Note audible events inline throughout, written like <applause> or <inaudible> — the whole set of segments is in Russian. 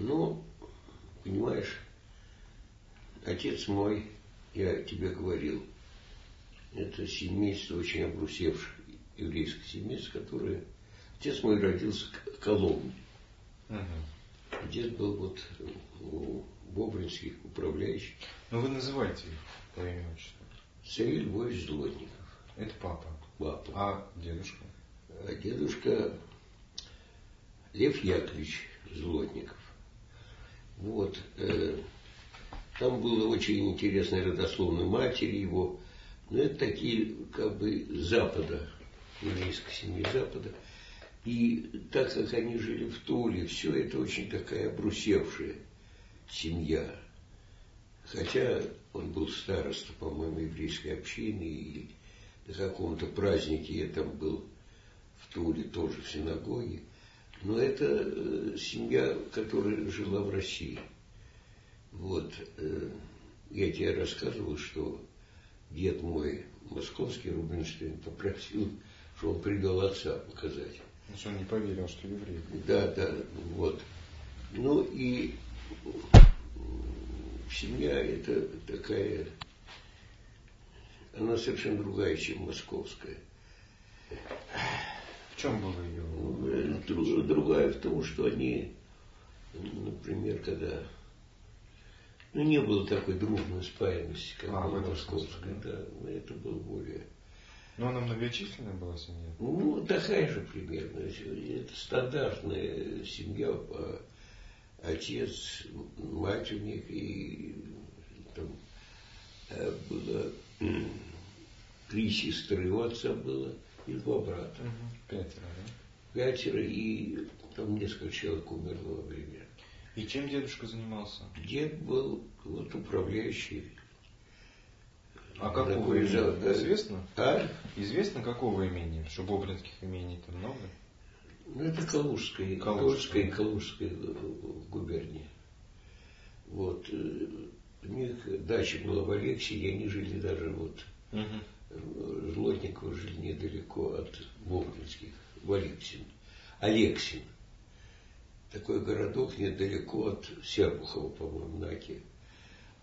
Ну, понимаешь, отец мой, я тебе говорил, это семейство очень обрусевшее, еврейское семейство, которое... Отец мой родился в Коломне. Угу. Дед был вот у Бобринских управляющих. Ну вы называете их по имени отчеству. Савель Львович Злотников. Это папа. Папа. А дедушка? А дедушка Лев Яковлевич Злотников. Вот. Э, там было очень интересное родословной матери его. Но это такие, как бы, Запада, еврейской семьи Запада. И так как они жили в Туле, все это очень такая обрусевшая семья. Хотя он был староста, по-моему, еврейской общины, и на каком-то празднике я там был в Туле, тоже в синагоге. Но это э, семья, которая жила в России. Вот. Э, я тебе рассказывал, что дед мой, московский Рубинштейн, попросил, что он привел отца показать. Ну, что он не поверил, что еврей. Да, да, вот. Ну и семья это такая, она совершенно другая, чем московская. В чем было ее? Ну, другая в том, что они, например, когда ну, не было такой дружной спаянности, как а, была московская, да, это было более... Но она многочисленная была семья? Ну, такая же примерно. Это стандартная семья, отец, мать у них, и там э, было три сестры у отца было, и два брата. Угу. Пятеро, да? Пятеро, и там несколько человек умерло во время. И чем дедушка занимался? Дед был вот управляющий. А какого имени? Да? Известно? А? Известно, какого имени? Что бобринских имений-то много? Ну, это Калужская, Калужская, Калужская, Калужская губерния. Вот. Э, у них дача была в Алексии, и они жили даже вот угу. Злотниково жили недалеко от Бобринских, в Алексин. Такой городок недалеко от Серпухова, по-моему, на Оке.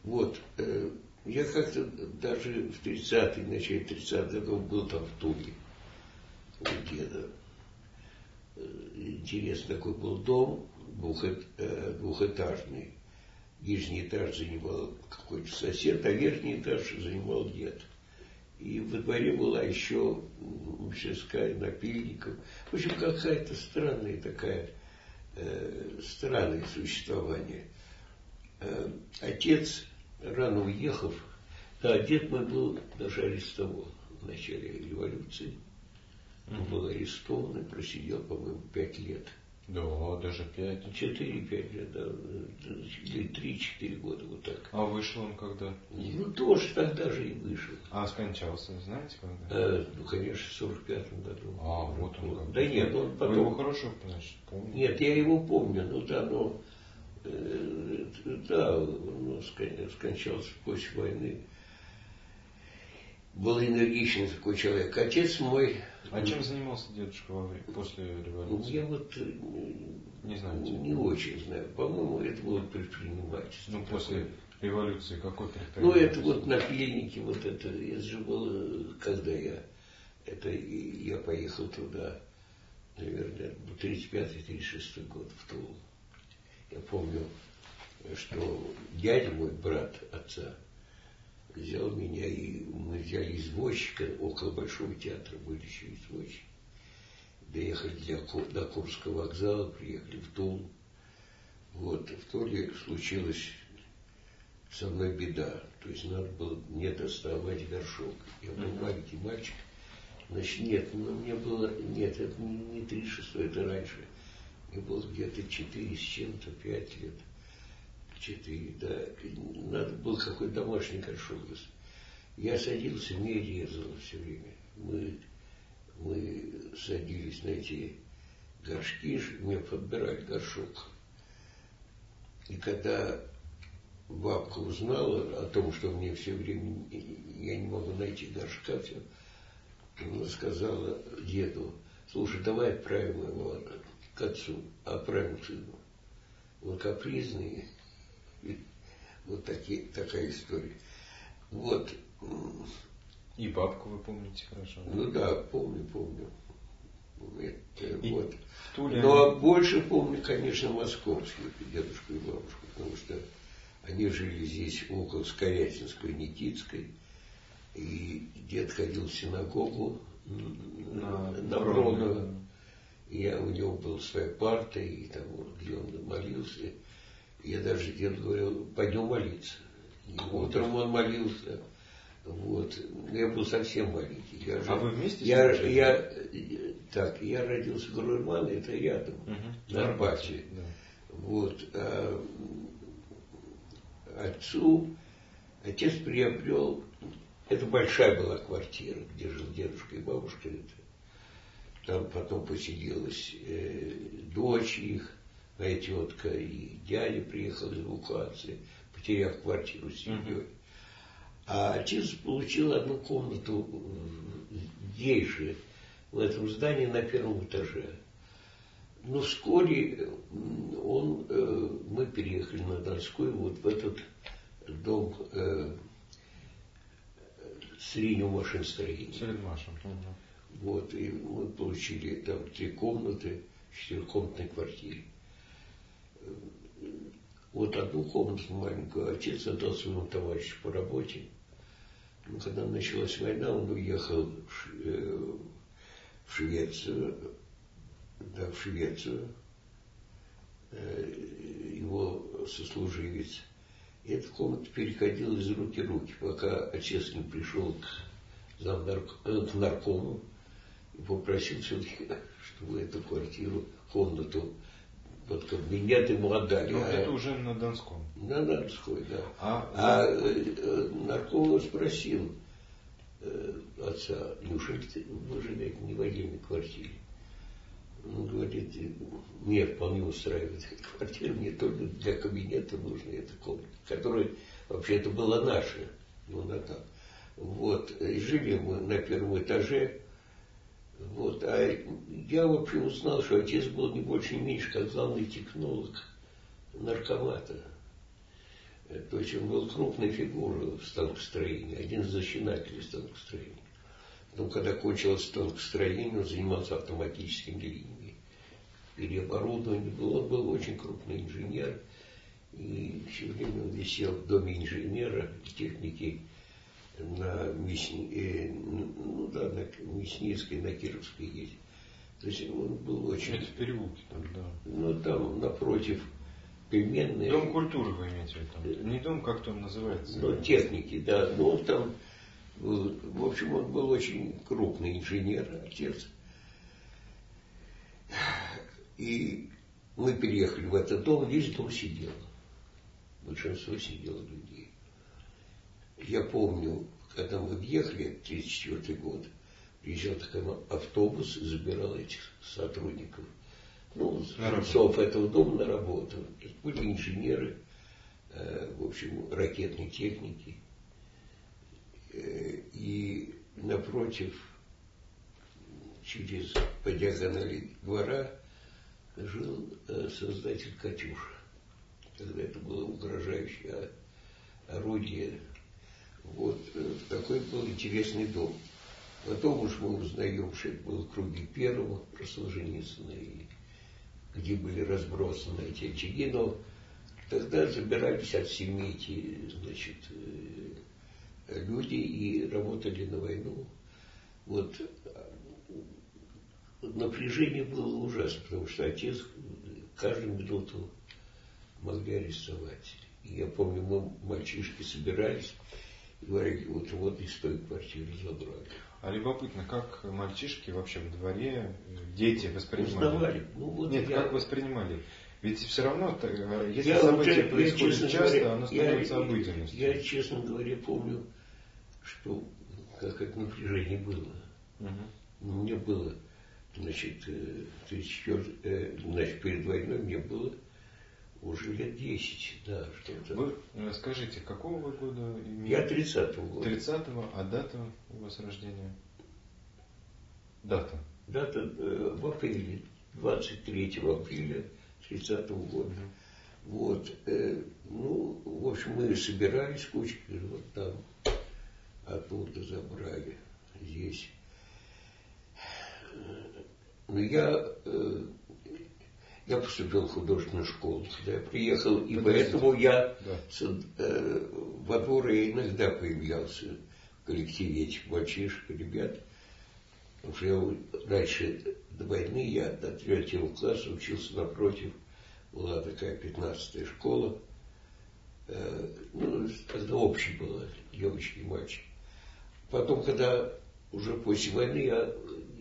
Вот. Э, я как-то даже в 30-е, начале 30-х годов был там в Туле у деда. Э, интересный такой был дом, двухэтажный. Нижний этаж занимал какой-то сосед, а верхний этаж занимал дед. И во дворе была еще мастерская напильников. В общем, какая-то странная такая, э, странное существование. Э, отец, рано уехав, да, дед мой был даже арестован в начале революции. Он был арестован и просидел, по-моему, пять лет. Да, даже пять. Четыре-пять лет, да. Или три-четыре года, вот так. А вышел он когда? Ну, тоже тогда же и вышел. А скончался, знаете, когда? А, ну, конечно, в сорок пятом году. А, вот он как. Да нет, он потом... Вы его хорошо, значит, помните? Нет, я его помню, ну да, но... Э, да, он скончался после войны был энергичный такой человек. Отец мой... А чем занимался дедушка во время, после революции? Я вот э, не знаю. Не очень знаю. По-моему, это было предпринимательство. Ну, после революции какой Ну, это вот напильники, вот это, это же было, когда я, это я поехал туда, наверное, 35-36 год в Тулу. Я помню, что дядя мой, брат отца, взял меня, и мы взяли извозчика около Большого театра, были еще извозчики. Доехали для, до Курского вокзала, приехали в Тулу. Вот, в Туле случилась со мной беда. То есть надо было мне доставать горшок. Я был маленький мальчик. Значит, нет, ну, мне было, нет, это не, не 36, это раньше. Мне было где-то 4 с чем-то, 5 лет четыре, да, надо был какой-то домашний горшок. Я садился, мне резало все время. Мы, мы садились на эти горшки, мне подбирали горшок. И когда бабка узнала о том, что мне все время, я не могу найти горшка, все, она сказала деду, слушай, давай отправим его к отцу, отправим к сыну. он капризный. Вот такие, такая история. Вот. И бабку вы помните хорошо. Ну да, помню, помню. Это, и вот. Туле... Но больше помню, конечно, московских дедушку и бабушку, потому что они жили здесь около Скорятинской, Никитской. И дед ходил в синагогу на, на Бронова. Я, у него была своя парта, и там, где он молился. Я даже деду говорил, пойдем молиться. И утром он молился. Вот. Я был совсем маленький. Я а вы вместе я, с ним я, Так, я родился в Гурмане, это рядом, угу. на Арбате. Да. Вот. А, отцу, отец приобрел, это большая была квартира, где жил дедушка и бабушка. Это. Там потом поселилась э, дочь их, моя тетка, и дядя приехал из эвакуации, потеряв квартиру с семьей. А отец получил одну комнату здесь же, в этом здании на первом этаже. Но вскоре он, э, мы переехали на Донской, вот в этот дом э, среднего машиностроения. Средмашин. Вот, и мы получили там три комнаты в четырехкомнатной квартире. Вот одну комнату маленькую отец отдал своему товарищу по работе. Ну, когда началась война, он уехал в, э, Швецию, да, в Швецию, э, его сослуживец. И эта комната переходила из руки в руки, пока отец не пришел к, замнарк, э, к наркому и попросил все-таки, <laughs> чтобы эту квартиру, комнату под кабинет ему отдали. Ну, а, это уже на Донском. На Донской, да. А, а э, нарколог спросил э, отца, неужели ты, вы живете не в отдельной квартире? Он говорит, мне вполне устраивает квартира, мне только для кабинета нужна эта комната, которая вообще-то была наша, но она так. Вот, и жили мы на первом этаже, вот, а я вообще узнал, что отец был не больше, не меньше, как главный технолог наркомата. То есть он был крупной фигурой в станкостроении, один из зачинателей станкостроения. Но когда кончилось станкостроение, он занимался автоматическими линиями. Переоборудование было, он был очень крупный инженер. И все время он висел в доме инженера техники на Мясни, э, ну да, на Мясницкой, на Кировской есть. То есть он был очень... Это в переулке там, да. Ну там напротив пельменной. Дом культуры вы имеете в виду? Не дом, как он называется? Ну, техники, да. Ну, там был, в общем, он был очень крупный инженер, отец. И мы переехали в этот дом, весь дом сидел. Большинство сидело людей. Я помню, когда мы въехали, 1934 год, приезжал такой автобус и забирал этих сотрудников, ну, жильцов этого дома на работу. Это были инженеры, э, в общем, ракетной техники. Э, и напротив, через по диагонали двора, жил э, создатель «Катюша». Тогда это было угрожающее орудие вот э, такой был интересный дом. Потом уж мы узнаем, что это было круги первого про Солженицына, и где были разбросаны эти очаги, но тогда забирались от семьи эти, значит, э, люди и работали на войну. Вот напряжение было ужасно, потому что отец каждую минуту могли арестовать. И я помню, мы мальчишки собирались, говорили, вот, вот из той квартиры забрали. А любопытно, как мальчишки вообще в дворе, дети воспринимали? Узнавали. Ну, вот Нет, я... как воспринимали? Ведь все равно, э, если я событие уже, происходит я, часто, говоря, оно становится я, обыденностью. Я, честно говоря, помню, что как это напряжение было. Угу. Мне было, значит, 34, э, э, значит, перед войной мне было уже лет 10, да, что-то. Вы э, скажите, какого вы года имеете? Я 30-го года. 30-го, а дата у вас рождения? Дата? Дата э, в апреле, 23 апреля 30 -го года. Вот. Э, ну, в общем, мы собирались кучкой, вот там оттуда забрали, здесь. Но я, э, я поступил в художественную школу, когда я приехал, и поэтому я да. э, во двор я иногда появлялся в коллективе этих мальчишек, ребят. Я раньше до войны я до третьего класса учился напротив была такая пятнадцатая школа. Э, ну, тогда общая была, девочки и мальчики. Потом, когда уже после войны я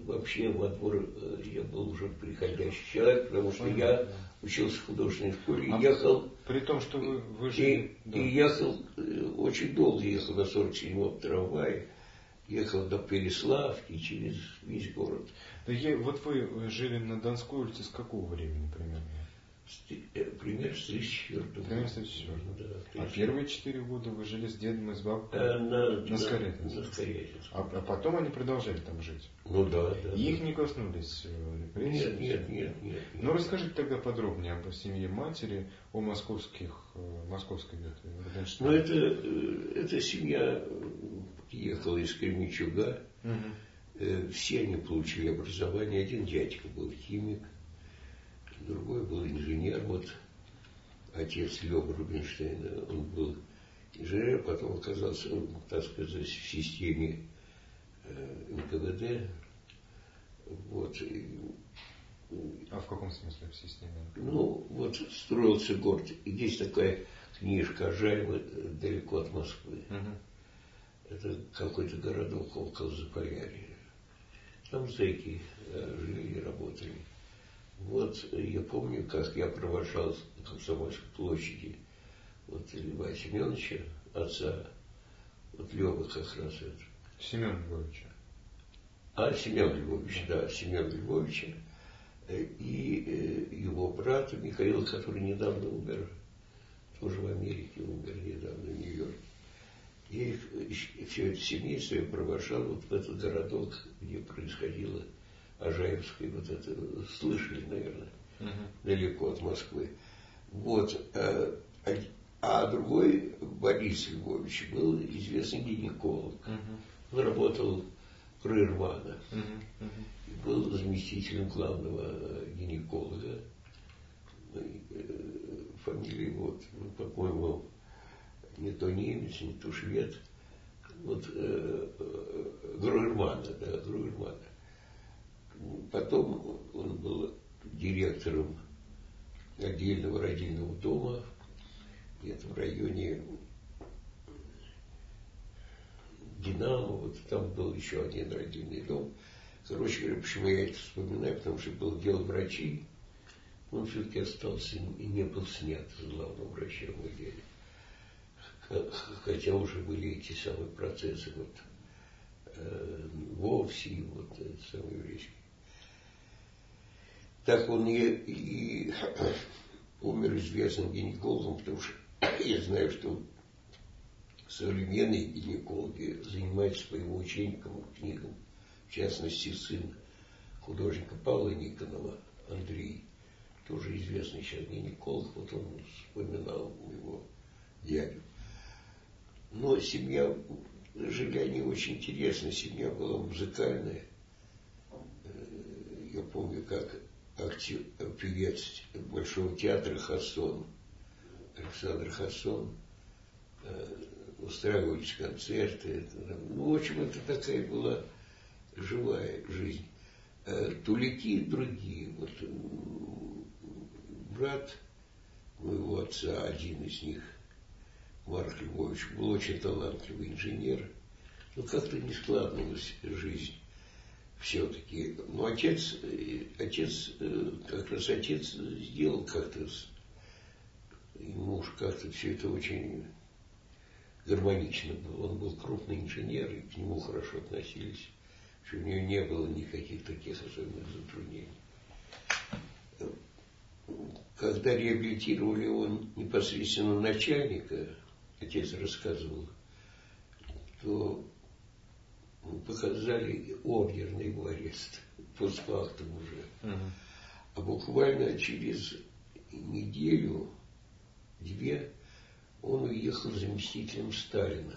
вообще во двор, э, я был уже приходящий человек, потому что Понятно. я учился в художественной школе а ехал. При том, что вы, вы жили... И, да. и ехал, э, очень долго ехал на 47-м трамвае, ехал до Переславки через весь город. Да я, вот вы жили на Донской улице с какого времени примерно? Э, пример с 34 Пример с 34 да, А первые четыре года вы жили с дедом и с бабкой а, на, на? На Скорятинске. А, а потом они продолжали там жить? Ну да, да. И их не коснулись э, репрессии? Нет, нет, нет, нет. Ну расскажите тогда подробнее об семье матери, о московских, московской ветви. Ну это, эта семья ехала из Кременчуга. Угу. Все они получили образование. Один дядька был химик другой был инженер, вот отец Лёва Рубинштейна, он был инженер, потом оказался, так сказать, в системе э, НКВД. Вот. А в каком смысле в системе? Ну, вот строился город. И есть такая книжка Жальма далеко от Москвы. Угу. Это какой-то городок около Заполярья. Там зэки э, жили и работали. Вот я помню, как я провожал в Комсомольской площади вот Льва Семеновича, отца, вот Лева как раз это. Семен Львовича. А, Семен Львович, да, Семен Львовича. И э, его брата Михаил, который недавно умер, тоже в Америке умер недавно, в Нью-Йорке. Я их, все это семейство я провожал вот в этот городок, где происходило Ажаевской, вот это слышали, наверное, угу. далеко от Москвы. Вот. А, а другой Борис Львович был известный гинеколог. Угу. Он работал в Рырмана. Угу. Угу. Был заместителем главного гинеколога. Э, фамилия вот, ну, по-моему, не то немец, не то швед. Вот э, э, Груермана, да, Груермана. Потом он был директором отдельного родильного дома, где-то в районе Динамо, вот там был еще один родильный дом. Короче говоря, почему я это вспоминаю, потому что был дело врачей, он все-таки остался и не был снят с главного врача в деле. Хотя уже были эти самые процессы вот, э, вовсе, вот этот самый еврейский так он и, и умер известным гинекологом, потому что <coughs> я знаю, что современные гинекологи занимаются по его ученикам книгам, в частности, сын художника Павла Никонова, Андрей, тоже известный сейчас гинеколог, вот он вспоминал его дядю. Но семья, жили они очень интересно, семья была музыкальная. Э, я помню, как актер, певец Большого театра Хасон, Александр Хасон, э, устраивались концерты. Ну, в общем, это такая была живая жизнь. Э, тулики другие. Вот брат моего отца, один из них, Марк Львович, был очень талантливый инженер. Но как-то не складывалась жизнь все-таки. Но отец, отец, э, как раз отец сделал как-то, и муж как-то все это очень гармонично было. Он был крупный инженер, и к нему хорошо относились. Что у него не было никаких таких особенных затруднений. Когда реабилитировали его непосредственно начальника, отец рассказывал, то показали его арест, постфактум уже. Угу. А буквально через неделю поехал заместителем Сталина.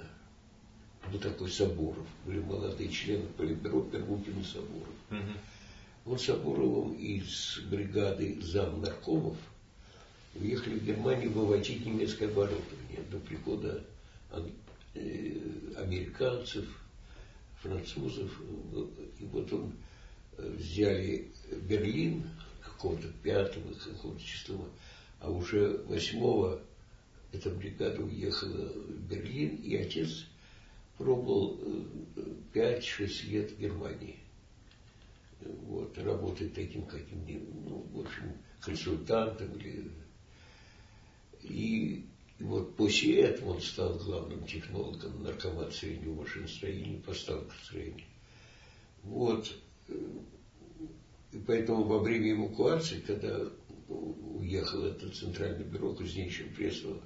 Вот такой Сабуров. Были молодые члены Политбюро Пермутин и Сабуров. Угу. Он Сабуровым из бригады зам наркомов уехали в Германию выводить немецкое оборудование до прихода э, американцев, французов. И вот он э, взяли Берлин какого-то пятого, какого-то числа, а уже восьмого эта бригада уехала в Берлин, и отец пробовал 5-6 э, лет в Германии. Вот, работать таким каким-нибудь, ну, в общем, консультантом или и вот после этого он стал главным технологом наркомат среднего машиностроения и поставкостроения. Вот. И поэтому во время эвакуации, когда уехал это центральное бюро кузнечного пресного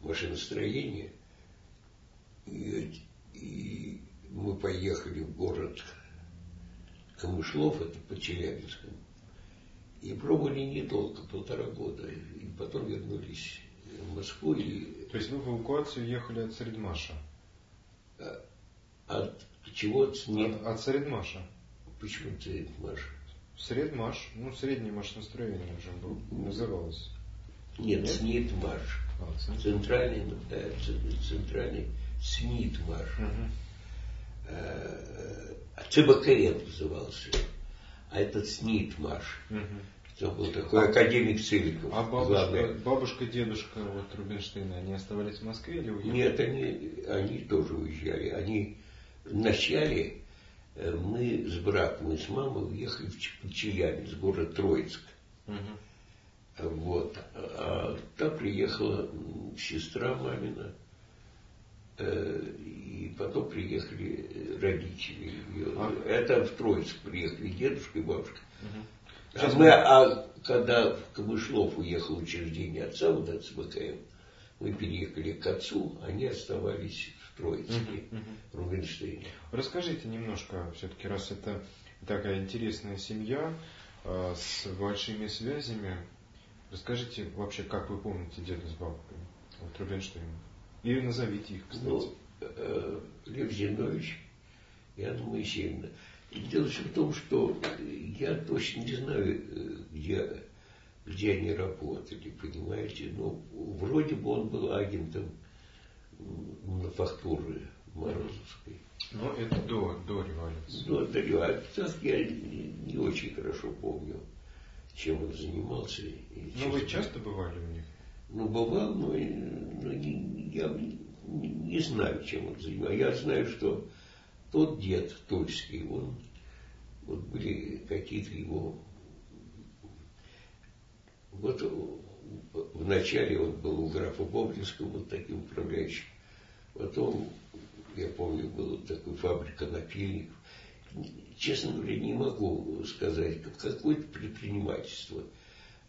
машиностроения, и, и мы поехали в город Камышлов, это под Челябинском, и пробовали недолго, полтора года, и потом вернулись в Москву. И... То есть вы в эвакуацию ехали от Средмаша? А, от чего? От, от, от Средмаша. Почему Средмаш? Средмаш, ну среднее машиностроение уже был, называлось. Нет, Нет? Снитмаш. А, центральный, ну, да, центральный Снитмаш. Угу. А, ЦБКН назывался а этот Снитмаш. Угу. Был такой а, академик Цивиков. А бабушка, бабушка, дедушка вот Рубинштейна, они оставались в Москве или уехали? Нет, они, они тоже уезжали. Они вначале э, мы с братом и с мамой уехали в Челябинск, город Троицк. Угу. Вот. А там приехала сестра мамина, э, и потом приехали родители. А? Это в Троицк приехали дедушка и бабушка. Угу. А, мы, а когда в Камышлов уехал учреждение отца, вот от ЦБКМ, мы переехали к отцу, они оставались в Троицке, угу, угу. Рубинштейне. Расскажите немножко, все-таки, раз это такая интересная семья э, с большими связями, расскажите вообще, как вы помните деда с бабкой, вот Рубинштейна. И назовите их, кстати. Ну, э, Лев Зинович и Анна Моисеевна. И дело все в том, что я точно не знаю, э, где, где они работали, понимаете. Но вроде бы он был агентом мануфактуры Морозовской. Но это до, до революции. До, до революции. Я не, не очень хорошо помню, чем он занимался. Ну, вы часто бывали у них? Ну, бывал, но, но не, я не, не знаю, чем он занимался. Я знаю, что тот дед тульский, он, вот были какие-то его, вот вначале он был у графа Бобринского вот таким управляющим, потом, я помню, была такая фабрика напильников. Честно говоря, не могу сказать, какое-то предпринимательство.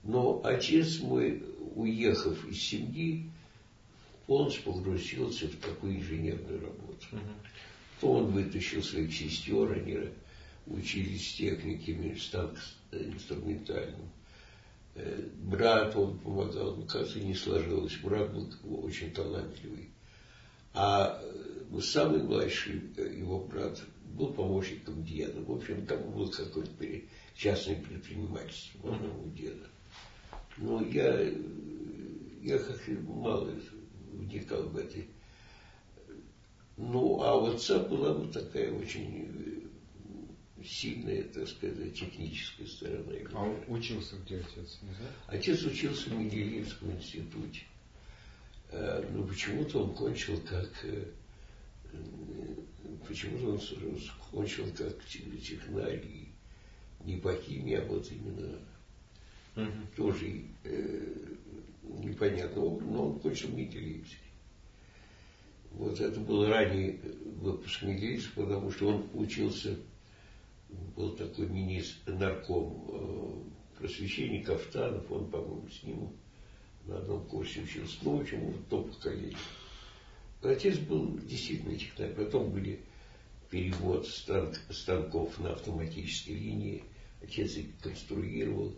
Но отец мой, уехав из семьи, полностью погрузился в такую инженерную работу. Uh-huh то он вытащил своих сестер, они учились техниками, станк инструментальным. Э, брат он помогал, но как-то не сложилось. Брат был очень талантливый. А э, самый младший э, его брат был помощником деда. В общем, там было какое-то частное предпринимательство у деда. Но я, я как-то мало вникал в этой ну, а отца была вот такая очень э, сильная, так сказать, техническая сторона. А он учился где отец, не знаю? Отец учился в Менделеевском институте. Э, но почему-то он кончил как э, почему-то он кончил как технарь, не по химии, а вот именно угу. тоже э, непонятно, но он кончил Менделеевский. Вот это был ранний выпуск Мигельс, потому что он учился, был такой министр, нарком э, просвещения Кафтанов, он, по-моему, с ним на одном курсе учился, ну, в общем, в том поколении. Отец был действительно технарь, потом были перевод станк, станков на автоматической линии, отец их конструировал,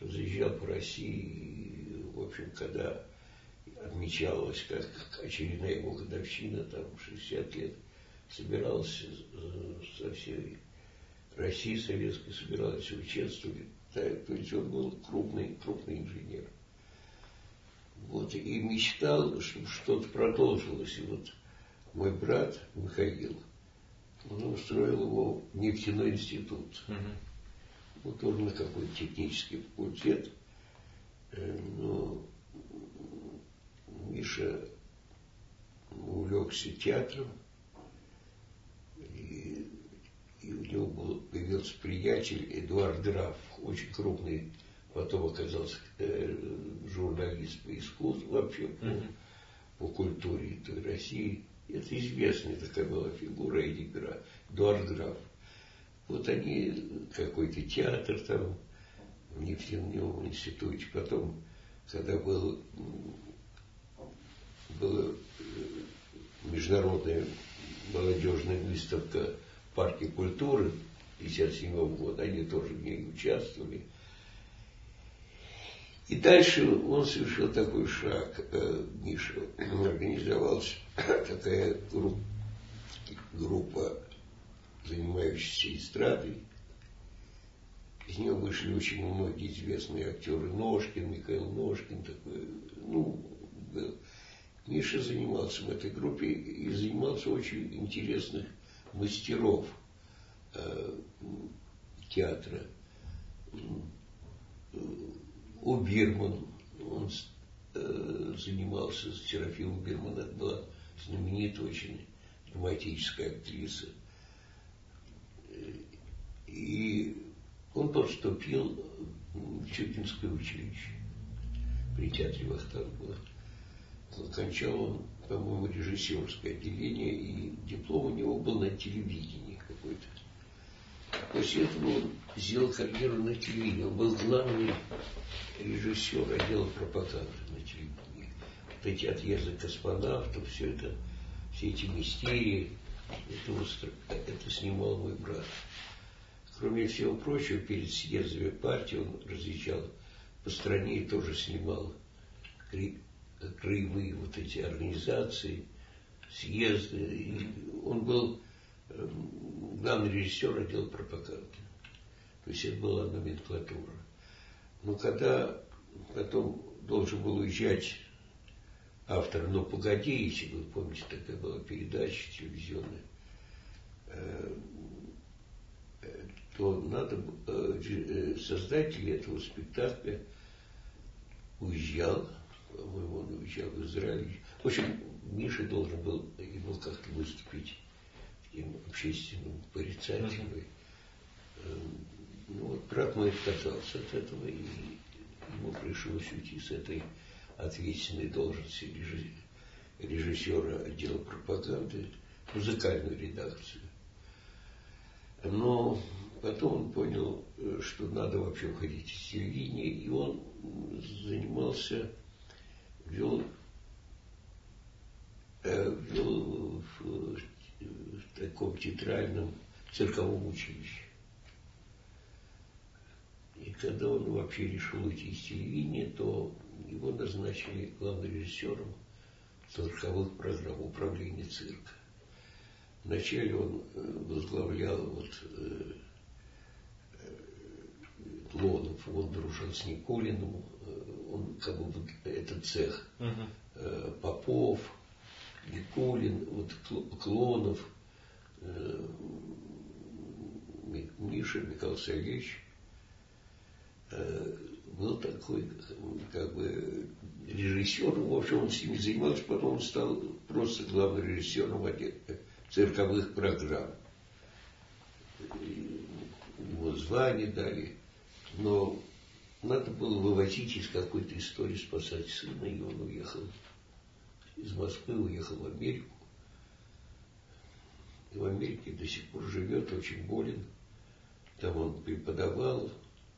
разъезжал по России, и, в общем, когда отмечалась как очередная его годовщина, там 60 лет, собирался со всей России советской, собиралась участвовать. Да, то есть он был крупный, крупный инженер. Вот, и мечтал, чтобы что-то продолжилось. И вот мой брат Михаил, он устроил его в нефтяной институт. Угу. Вот тоже на какой-то технический факультет. Э, но Миша увлекся театром, и, и у него был, появился приятель Эдуард Граф, очень крупный, потом оказался э, журналист по искусству, вообще по, mm-hmm. по культуре той России. Это известная такая была фигура Эдди Граф, Эдуард Граф. Вот они, какой-то театр там, в нефтяном институте, потом, когда был была э, международная молодежная выставка в парке культуры 1957 года, они тоже в ней участвовали. И дальше он совершил такой шаг, э, Миша, организовалась <clears throat> такая группа, занимающаяся эстрадой. Из нее вышли очень многие известные актеры, Ножкин, Михаил Ножкин, такой, ну, Миша занимался в этой группе и занимался очень интересных мастеров э, театра. У Бирман он э, занимался, Серафима Бирман, это была знаменитая очень драматическая актриса. И он поступил в Чукинское училище при театре Вахтангова кончал он, по-моему, режиссерское отделение, и диплом у него был на телевидении какой-то. После этого он сделал карьеру на телевидении. Он был главный режиссер отдела пропаганды на телевидении. Вот эти отъезды космонавтов, все это, все эти мистерии, это, это снимал мой брат. Кроме всего прочего, перед съездами партии он разъезжал по стране и тоже снимал краевые вот эти организации, съезды. И он был эм, главный режиссер отдела пропаганды. То есть это была номенклатура. Но когда потом должен был уезжать автор «Ну, погоди», если вы помните, такая была передача телевизионная, э, то надо, э, э, создатель этого спектакля уезжал по-моему, он уезжал в общем, Миша должен был ему как-то выступить таким общественным порицателем. Эм, ну вот брат мой отказался от этого, и ему пришлось уйти с этой ответственной должности режиссера отдела пропаганды, музыкальную редакцию. Но потом он понял, э, что надо вообще уходить из телевидения, и он занимался вел, э, вел в, в таком театральном цирковом училище. И когда он вообще решил уйти из телевидения, то его назначили главным режиссером цирковых программ управления цирка. Вначале он э, возглавлял вот э, Лонов, он дружил с Никулиным, он как бы вот этот цех uh-huh. Попов, Никулин, вот Клонов, э, Миша Михаил Сергеевич э, был такой, как бы, режиссер, в общем, он с ними занимался, потом он стал просто главным режиссером цирковых программ. Ему звание дали, но надо было вывозить из какой-то истории, спасать сына, и он уехал из Москвы, уехал в Америку. И в Америке до сих пор живет, очень болен. Там он преподавал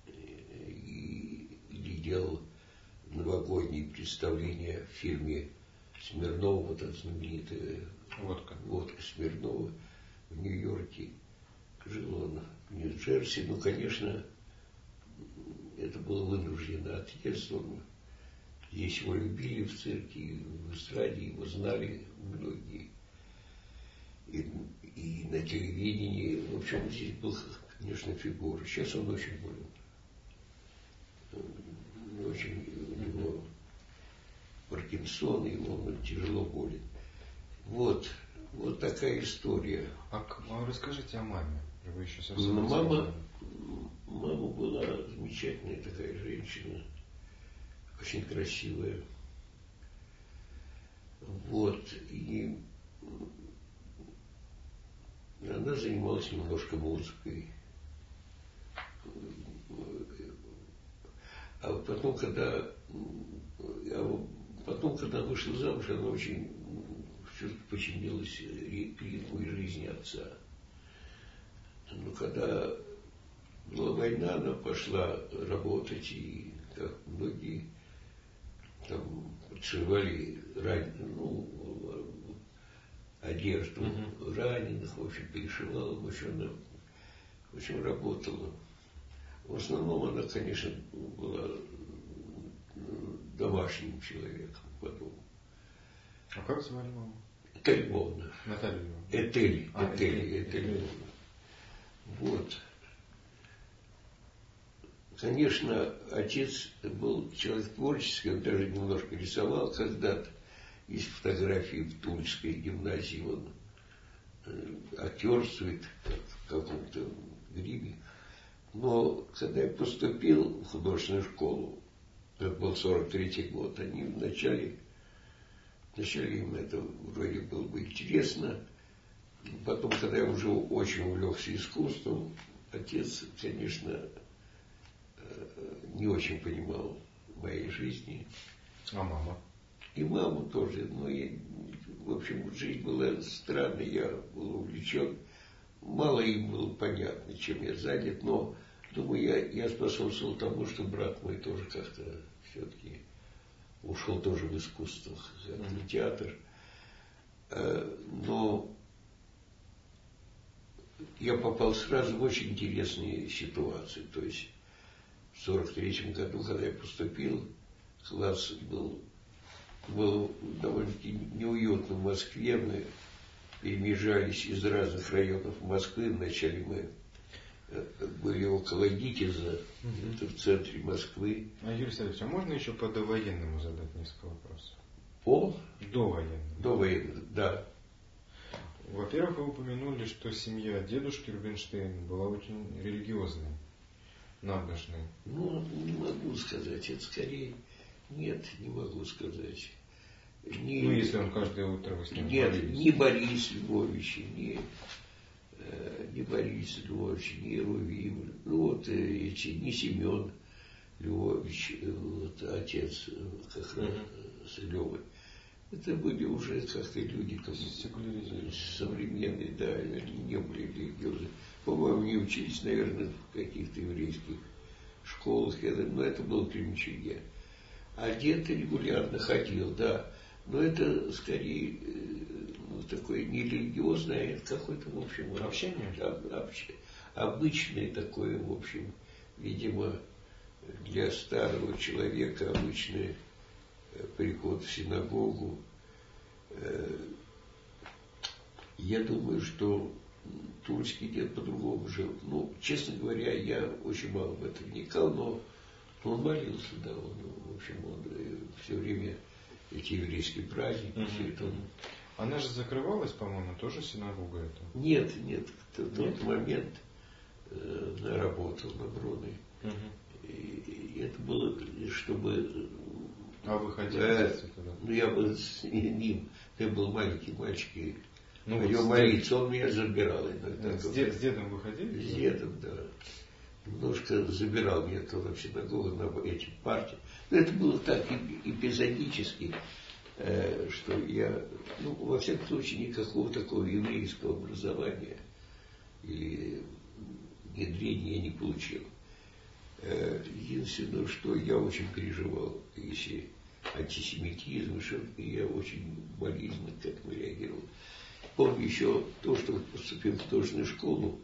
и, и делал новогодние представления в фильме Смирнова, вот эта знаменитая водка, водка Смирнова в Нью-Йорке. Жил он в Нью-Джерси. Ну, конечно, это был вынужденный отъезд. Он Здесь его любили в цирке, в эстраде, его знали многие. И, и на телевидении, в общем, здесь был, конечно, фигура. Сейчас он очень болен. Очень у него Паркинсон, и он тяжело болен. Вот, вот такая история. А, а расскажите о маме. Вы еще совсем мама, мама была замечательная такая женщина, очень красивая. Вот, и она занималась немножко музыкой. А потом, когда а потом, когда вышла замуж, она очень подчинилась ритму и жизни отца. Но когда была война, она пошла работать, и как многие там подшивали ран... ну, одежду угу. раненых, в общем, перешивала, в общем, она в общем, работала. В основном она, конечно, была домашним человеком потом. А как звали маму? Этель Львовна. Наталья Этель, а, Этель, Этель, Этель Вот. Конечно, отец был человек творческий, он даже немножко рисовал когда-то. Есть фотографии в Тульской гимназии, он э, актерствует в каком-то гриме. Но когда я поступил в художественную школу, это был 43-й год, они вначале, вначале им это вроде было бы интересно, потом, когда я уже очень увлекся искусством, отец, конечно, э, не очень понимал моей жизни. А мама? И маму тоже. Но я, в общем, жизнь была странной, я был увлечен. Мало им было понятно, чем я занят, но Думаю, я, я способствовал тому, что брат мой тоже как-то все-таки ушел тоже в искусство, в театр. Э, но я попал сразу в очень интересные ситуации. То есть в 43 году, когда я поступил, класс был, был довольно-таки неуютно в Москве. Мы перемежались из разных районов Москвы. Вначале мы были около Гитиза, угу. это в центре Москвы. А Юрий Сергеевич, а можно еще по довоенному задать несколько вопросов? По? Довоенному. Довоенному, да. Во-первых, вы упомянули, что семья дедушки Рубинштейн была очень религиозной, набожной. Ну, не могу сказать, это скорее нет, не могу сказать. Не, ну, если он каждое утро вы с ним Нет, не Борис Львович, не Э, не Борис Львович, не Рувим, ну вот э, эти, не Семен Львович, э, вот отец как раз с Левой. Это были уже как-то люди там, современные, да, они не были религиозны. По-моему, не учились, наверное, в каких-то еврейских школах, но это было Кремчуге. А дед регулярно ходил, да. Но это скорее ну, такое не религиозное, это какое-то, в общем, общение. Об, обычное такое, в общем, видимо, для старого человека обычный э, приход в синагогу. Э, я думаю, что тульский дед по-другому жил. Ну, честно говоря, я очень мало в это вникал, но он молился, да, он, в общем, он все время эти еврейские праздники, mm-hmm. все это он она же закрывалась, по-моему, тоже синагога это? Нет, нет. В тот нет? момент э, она работала на Броной. Угу. И, и это было, чтобы... А вы хотели э, туда? Ну, я был с ним. Я был маленький мальчик, и ну, хотел вот молиться. Дед... Он меня забирал иногда. С, дед, с дедом вы ходили? С дедом, да. Немножко забирал тоже в синагогу на эти партии. Но это было так эпизодически. Э, что я, ну, во всяком случае, никакого такого еврейского образования или внедрения я не получил. Э, единственное, что я очень переживал, если антисемитизм, что я очень болезненно к этому реагировал. Помню еще то, что поступил в художественную школу,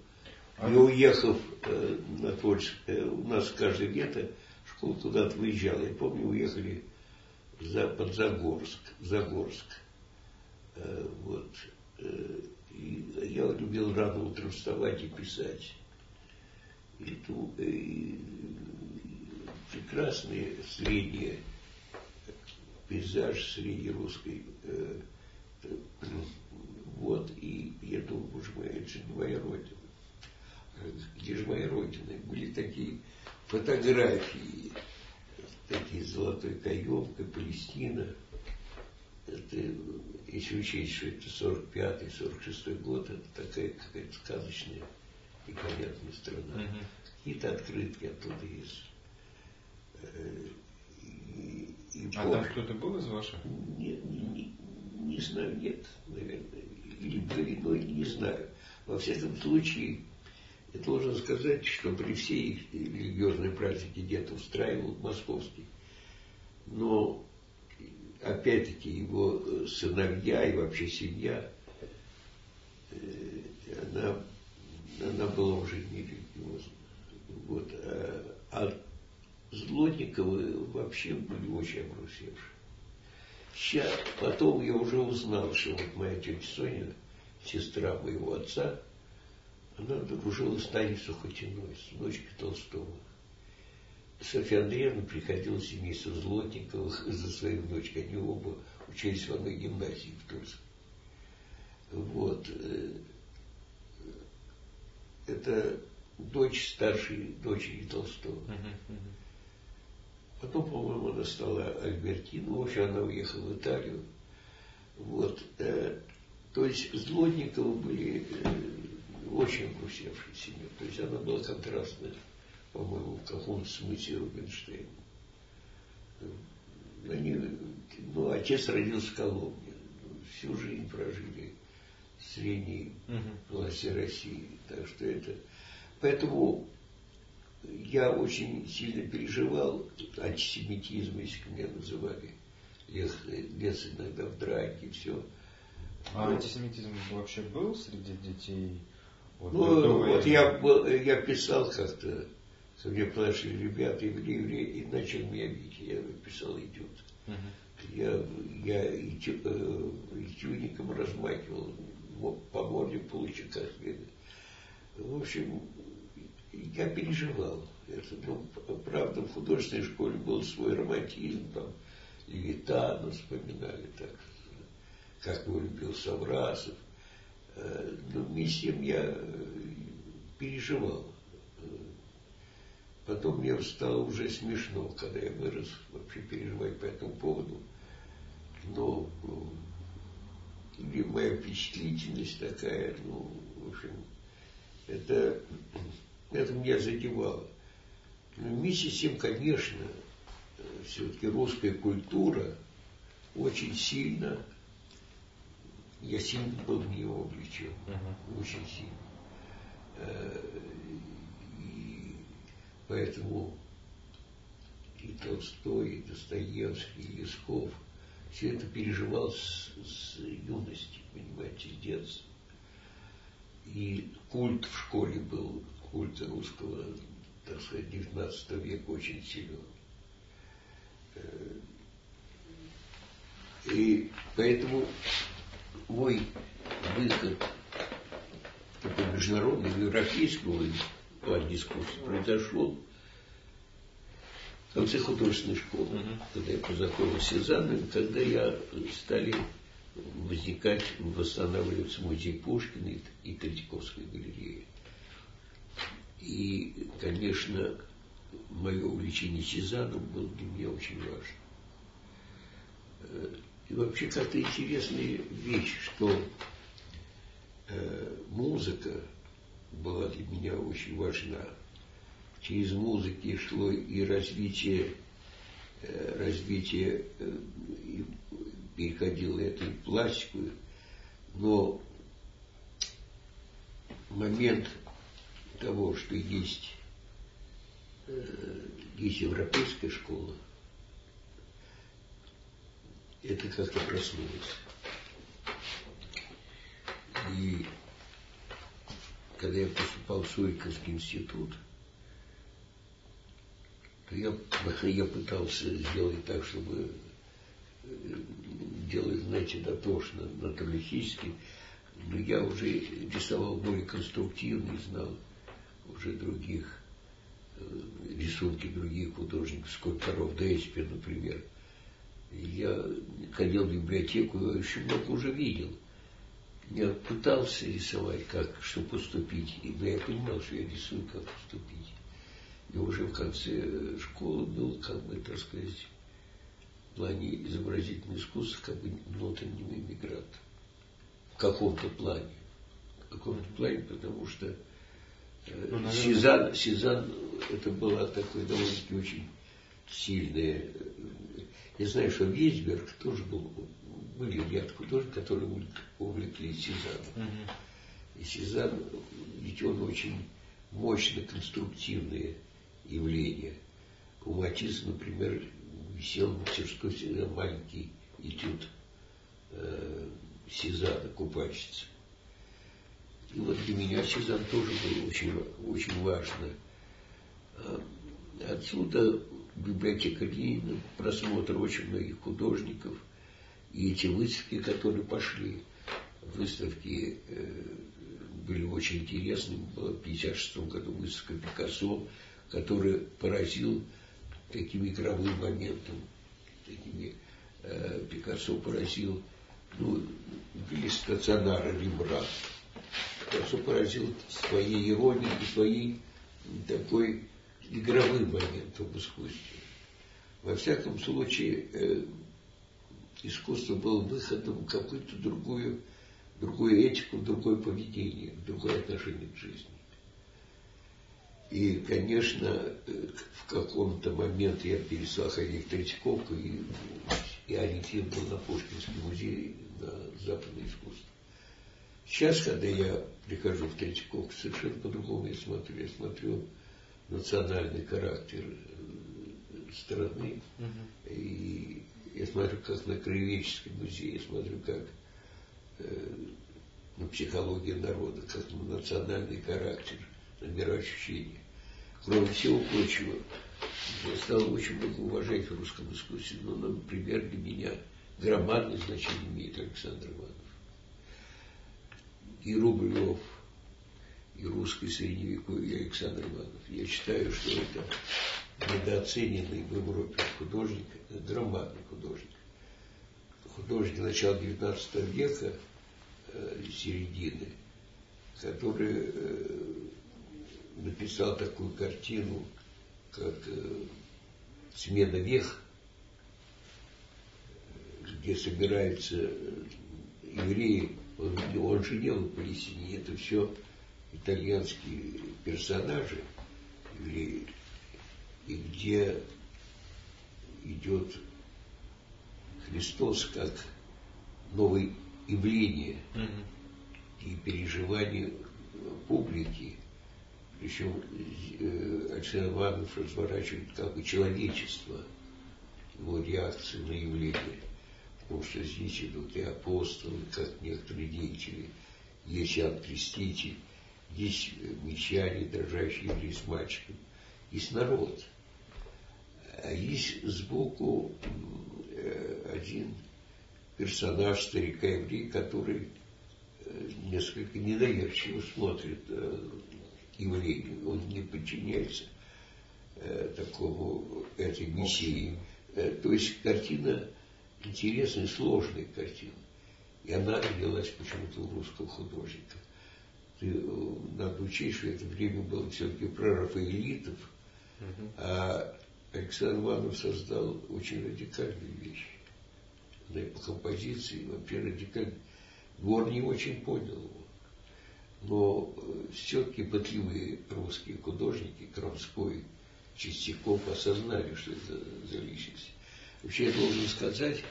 а не уехав э, на творчество, э, у нас каждое лето школа куда-то выезжала. Я помню, уехали за, под Загорск, Загорск. Э, вот. Э, и я любил рано утром вставать и писать. И, ту, и прекрасные средние пейзаж среднерусской. Э, вот, и я думал, боже мой, это же не моя родина. Где же моя родина? Были такие фотографии, такие золотой каемкой, Палестина. Это, если учесть, что это 45-46 год, это такая какая-то сказочная непонятная страна. Угу. Какие-то открытки оттуда есть. Э, и, и а позже. там кто-то был из ваших? Не, не, не, не знаю, нет, наверное. Или но не знаю. Во всяком случае, я должен сказать, что при всей религиозной практике дед устраивал московский. Но опять-таки его сыновья и вообще семья, э, она, она была уже не религиозна. Вот. А, а Злотниковы вообще были очень обрусевшие. Сейчас, потом я уже узнал, что вот моя тетя Соня, сестра моего отца, она Таней Сухотиной, с дочкой Толстого. Софья Андреевна приходила в семейство Злотниковых за своей дочкой. Они оба учились в одной гимназии в Тульске. Вот. Э, это дочь старшей дочери Толстого. Потом, по-моему, она стала Альбертина. В общем, она уехала в Италию. Вот. Э, то есть Злотниковы были э, очень обрусевшей семьей. То есть она была контрастная по-моему, в каком-то смысле Рубинштейн. Они, ну, отец родился в Коломне, всю жизнь прожили в средней власти России. Так что это... Поэтому я очень сильно переживал антисемитизм, если меня называли. Лез, лез иногда в драки, все. А Но... антисемитизм вообще был среди детей? Вот, ну, вот я, я писал как-то ко мне подошли ребята, евреи, евреи, и начал меня бить. Я написал идет. Я, я и, э, размахивал, по морде получил как В общем, я переживал это. Ну, правда, в художественной школе был свой романтизм, там, Левитана вспоминали так, как его любил Саврасов. Э, но вместе я переживал. Потом мне стало уже смешно, когда я вырос, вообще переживать по этому поводу. Но или моя впечатлительность такая, ну, в общем, это, это меня задевало. Но вместе с тем, конечно, все-таки русская культура очень сильно, я сильно был в нее увлечен, uh-huh. очень сильно. Э, Поэтому и Толстой, и Достоевский, и Лесков, все это переживал с, с юности, понимаете, с детства. И культ в школе был, культ русского, так сказать, 19 века очень силен. Э, и поэтому мой выход такой международный, европейский по дискуссии произошел в конце художественной школы, когда я познакомился с Анной, когда я стали возникать, восстанавливаться музей Пушкина и Третьяковской галереи. И, конечно, мое увлечение Сезаном было для меня очень важно. И вообще как-то интересная вещь, что э, музыка была для меня очень важна. Через музыки шло и развитие, э, развитие э, переходило это и в пластику, но момент того, что есть, э, есть европейская школа, это как-то проснулось. И когда я поступал в Суриковский институт, то я, <laughs> я пытался сделать так, чтобы делает, знаете, дотошно, натуралистически, но я уже рисовал более конструктивно и знал уже других э, рисунки других художников, скульпторов Деспи, например. Я ходил в библиотеку, я очень много уже видел. Я пытался рисовать, как, что поступить, но я понимал, что я рисую, как поступить. И уже в конце школы был, как бы, так сказать, в плане изобразительного искусства, как бы внутренним иммигрантом. В каком-то плане. В каком-то плане, потому что э, ну, наверное... Сезанн, Сезанн, это была такой довольно-таки очень сильная. Э, я знаю, что Вейсберг тоже был, были ряд художников, которые увлеклись Сезанном. Угу. И Сезанн, ведь он очень мощно конструктивные явления. У Матисса, например, висел в мастерской всегда маленький этюд э, Сезана, купальщица. И вот для меня Сезанн тоже был очень, очень важно. А отсюда библиотека Ленина, просмотр очень многих художников, и эти выставки, которые пошли, выставки э, были очень интересными. Была в 1956 году выставка Пикассо, который поразил таким игровым моментом. Такими, э, Пикассо поразил, ну, были стационары Рембрандт. Пикассо поразил своей иронией своей такой игровым моментом в искусстве. Во всяком случае, э, искусство было выходом в какую-то другую, другую этику, другое поведение, другое отношение к жизни. И, конечно, э, в каком-то момент я перестал ходить в Третьяковку, и, и ориентир был на Пушкинский музей, на западное искусство. Сейчас, когда я прихожу в Третьяковку, совершенно по-другому я смотрю. Я смотрю национальный характер э, страны. Угу. И я смотрю как на краеведческий музей, я смотрю как э, на психологию народа, как на национальный характер, на мироощущение. Кроме всего прочего, я стал очень много уважать в русском искусстве, но, например, для меня громадное значение имеет Александр Иванов. И Рублев, и русский средневековье, Александр Иванов. Я считаю, что это недооцененный в Европе художник, громадный художник. Художник начала XIX века, э, середины, который э, написал такую картину, как э, «Смена вех», где собираются евреи, он, он же делал Палестине, это все итальянские персонажи, евреи, и где идет Христос как новое явление mm-hmm. и переживание публики, причем э, Александр Иванович разворачивает как бы человечество, его реакции на явление. Потому что здесь идут и апостолы, как некоторые деятели, есть Иоанн Креститель, есть мещане, дрожащие евреи с мальчиком, есть народ. А есть сбоку э, один персонаж, старика еврей, который э, несколько недоверчиво смотрит явлению, он не подчиняется э, такому, этой миссии. Э, то есть картина интересная, сложная картина. И она родилась почему-то у русского художника. Ты, э, надо учесть, что это время было все-таки прорафаэлитов, угу. а Александр Иванов создал очень радикальную вещь. Да и по композиции вообще радикально. Двор не очень понял его но э, все-таки пытливые русские художники, Крамской, Чистяков, осознали, что это за личность. Вообще я должен сказать,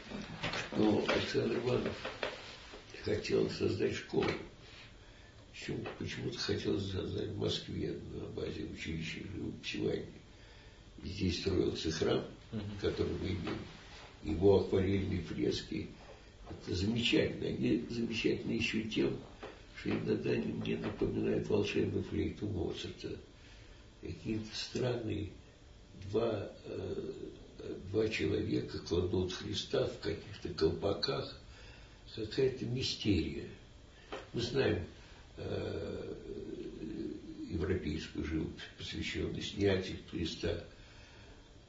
что Александр Иванов хотел создать школу. Почему-то хотел создать в Москве на базе училища живописевания. Здесь строился храм, который мы имели. Его акварельные фрески. Это замечательно. Они замечательны еще тем, что иногда мне напоминает волшебную флейту Моцарта. Какие-то странные два э, два человека кладут Христа в каких-то колпаках, какая-то мистерия. Мы знаем европейскую живопись, посвященную снятию Христа.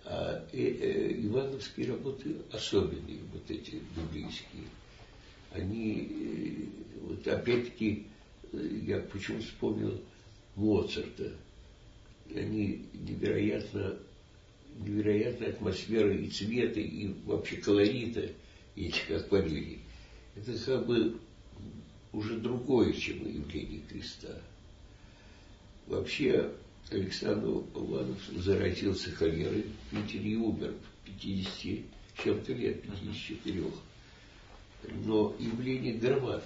А э, э, ивановские работы особенные, вот эти библейские. Они, э, вот опять-таки, э, я почему вспомнил Моцарта. Они невероятно, невероятная атмосфера и цвета, и вообще колорита этих <laughs> акварелей. Это как бы уже другое, чем явление Христа. Вообще Александр Иванов заразился холерой в Питере и умер в 50 чем-то лет, 54. Но явление громадное.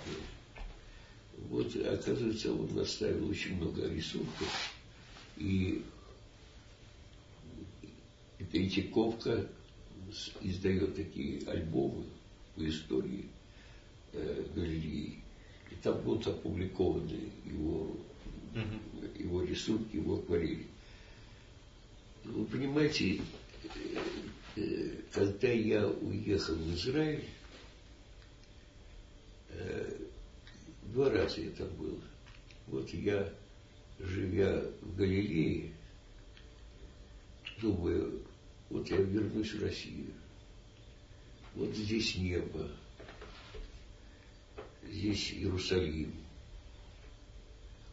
Вот, оказывается, он наставил очень много рисунков. И Третьяковка издает такие альбомы по истории э, галереи. И там будут опубликованы его, uh-huh. его рисунки, его акварели. Вы понимаете, э, когда я уехал в Израиль, э, Два раза я там был. Вот я, живя в Галилее, думаю, вот я вернусь в Россию. Вот здесь небо, здесь Иерусалим,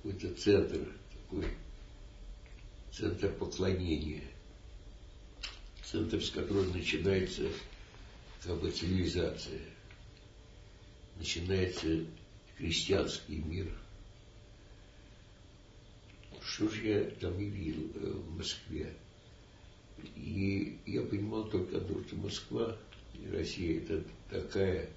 какой-то центр такой, центр поклонения, центр, с которого начинается как бы цивилизация, начинается христианский мир. Что же я там и видел э, в Москве? И я понимал только одно, что Москва и Россия это такая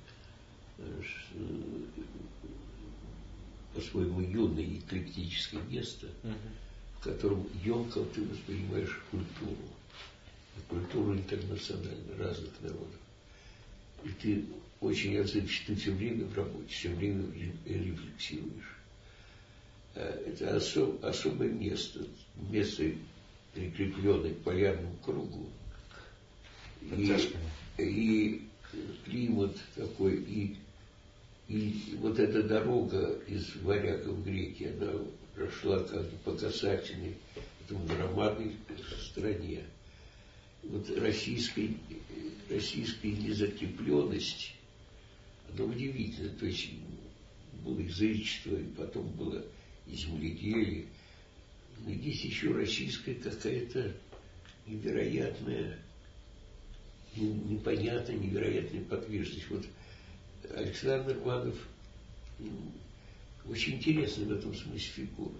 по-своему юное и эклектическое место, в котором емко ты воспринимаешь культуру. Культуру интернациональную, разных народов. И ты очень отзывчив, ты все время в работе, все время рефлексируешь. Э, это особ, особое место, место, прикрепленное к полярному кругу. И, и климат такой, и, и вот эта дорога из Варяга в Греки, она прошла как бы по касательной этому громадной стране. Вот российская, российская незакрепленность это удивительно. То есть было язычество, и потом было и земледелие. Но здесь еще российская какая-то невероятная, непонятная, невероятная подвижность. Вот Александр Иванов очень интересная в этом смысле фигура.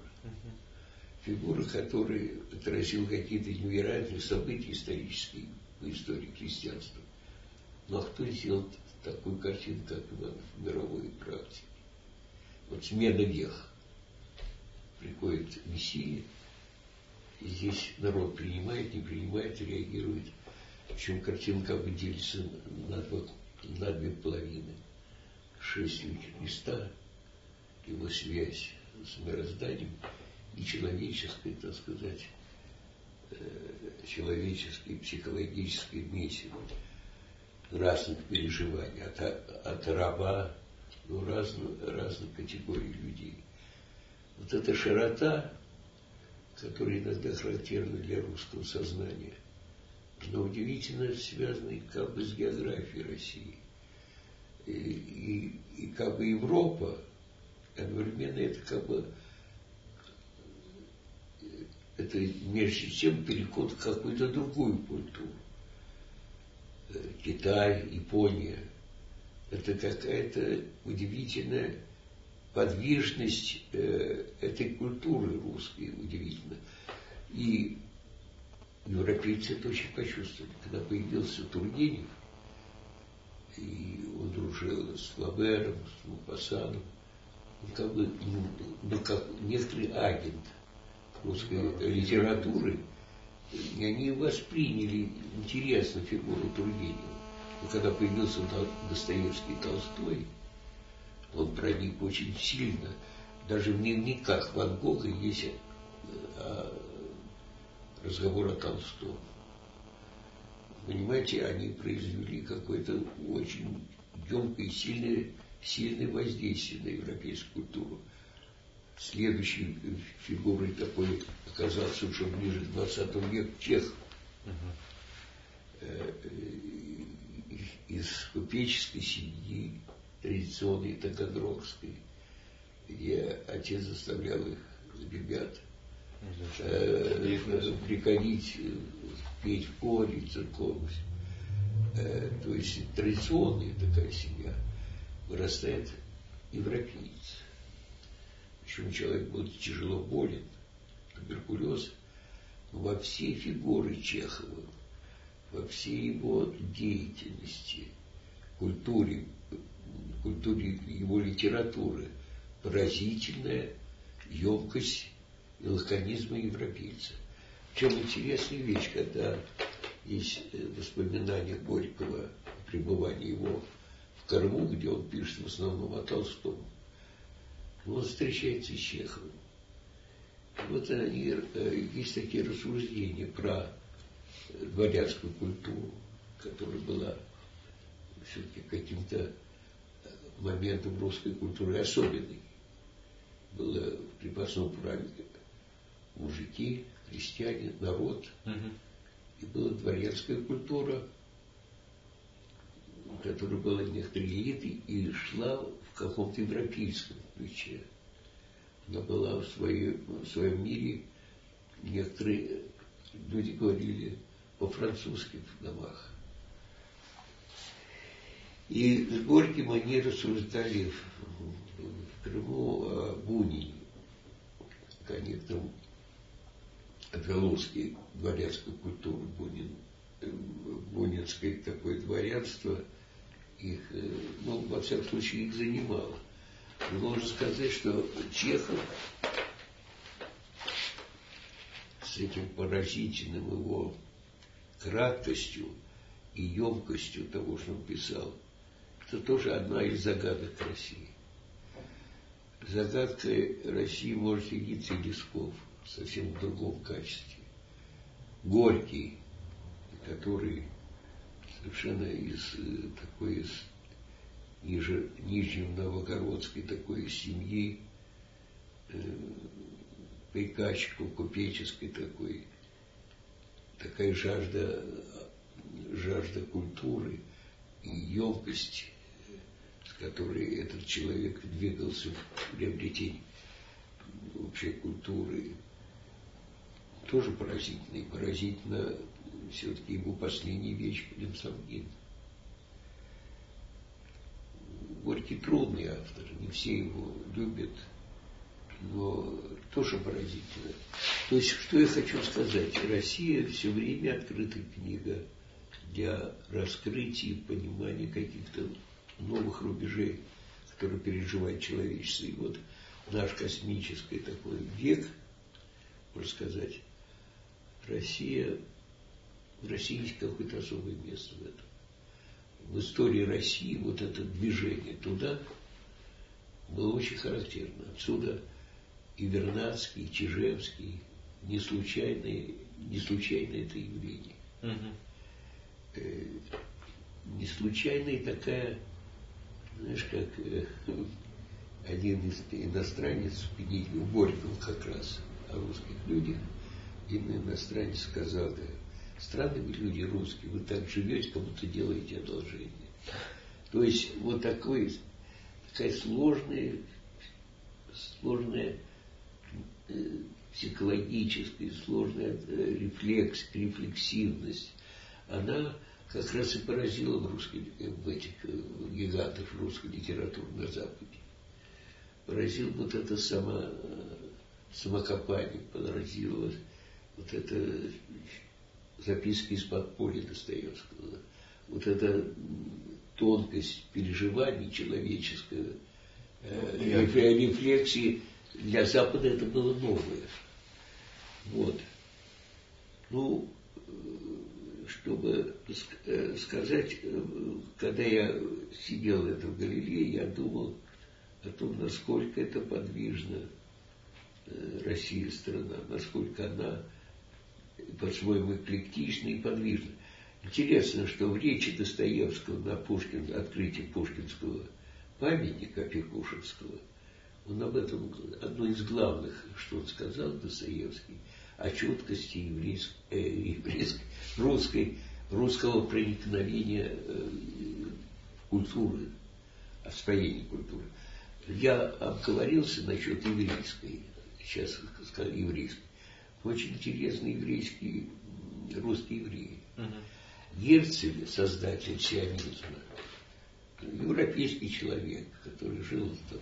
Фигура, которая отразил какие-то невероятные события исторические в истории христианства. Но кто сделал такую картину, как в мировой практике. Вот смена вех. Приходит Мессия, и здесь народ принимает, не принимает, реагирует. Причем картина как бы делится на, два, на две половины. Шествие Христа, его связь с мирозданием и человеческое, так сказать, э, человеческое психологическое месиво разных переживаний, от, от раба до разных, разных категорий людей. Вот эта широта, которая иногда характерна для русского сознания, но удивительно связана как бы с географией России. И, и, как бы Европа, одновременно это как бы это между тем переход в какую-то другую культуру. Китай, Япония. Это какая-то удивительная подвижность э, этой культуры русской, удивительно. И европейцы это очень почувствовали. Когда появился Тургенев, и он дружил с Флабером, с Мупасаном, он как бы, ну, ну как некоторый агент русской литературы, и они восприняли интересно фигуру Тургенева. Но когда появился Достоевский Толстой, он проник очень сильно. Даже в дневниках Ван Гога есть а, разговор о Толстом. Понимаете, они произвели какое-то очень емкое и сильное, сильное воздействие на европейскую культуру. Следующей фигурой такой оказался уже ближе к 20 веку Чех. Э, из купеческой семьи, традиционной таганрогской, где отец заставлял их, ребят, э, приходить, петь в хоре церковность. Э, то есть традиционная такая семья вырастает европеец. Причем человек был тяжело болен, туберкулез, во все фигуры Чехова, во всей его деятельности, культуре, культуре его литературы, поразительная емкость и лаконизма европейца. Чем интересная вещь, когда есть э, воспоминания Горького о пребывании его в Корму, где он пишет в основном о Толстом, он встречается с Чеховым. Вот они, э, есть такие рассуждения про дворянскую культуру, которая была все-таки каким-то моментом русской культуры особенной. Было в крепостном праве мужики, крестьяне, народ. И была дворянская культура, которая была некоторой элитой и шла в каком-то европейском ключе. Она была в, своей, в своем мире, некоторые люди говорили по-французски в домах. И с Горьким они рассуждали в, в Крыму о Бунине, о некотором отголоски дворянской культуры Бунин, бунинское такое дворянство их, э, ну, во всяком случае, их занимало. Но можно сказать, что Чехов с этим поразительным его краткостью и емкостью того, что он писал, это тоже одна из загадок России. Загадкой России может явиться Лесков совсем в другом качестве. Горький, который совершенно из э, такой из ниже, Нижнем-Новгородской такой семьи, э, приказчиков купеческой такой, такая жажда, жажда культуры и емкость, с которой этот человек двигался в приобретении вообще культуры, тоже поразительно. И поразительно все-таки его последняя вещь Лемсамгин. Горький трудный автор, не все его любят, но тоже поразительно. То есть, что я хочу сказать, Россия все время открытая книга для раскрытия и понимания каких-то новых рубежей, которые переживает человечество. И вот наш космический такой век, можно сказать, Россия, в России есть какое-то особое место в этом. В истории России вот это движение туда было очень характерно. Отсюда и Вернадский, и Чижевский, не случайное, не случайное это явление. Угу. не случайная такая, знаешь, как э, один из иностранец в Горького как раз о русских людях, один иностранец сказал, да, странные вы люди русские, вы так живете, как будто делаете одолжение. То есть вот такой, такая сложная, сложная э, психологическая, сложная э, рефлекс, рефлексивность, она как раз и поразила в, русской, в этих э, гигантов русской литературы на Западе. Поразил вот это само, самокопание, поразило вот это записки из подполья Достоевского, вот эта тонкость переживаний человеческого, э, рефлексии, для Запада это было новое. Вот. Ну, чтобы э, сказать, э, когда я сидел в Галилее, я думал о том, насколько это подвижна э, Россия страна, насколько она по-своему эклектична и подвижна. Интересно, что в речи Достоевского на Пушкин, открытии Пушкинского памятника Пекушевского, он об этом, одно из главных, что он сказал, Достоевский, о четкости еврейской, э, русской, русского проникновения э, культуры, о строении культуры. Я обговорился насчет еврейской, сейчас сказал еврейской. Очень интересный еврейский, русский еврей. Угу. Герцель, создатель сионизма, европейский человек, который жил там,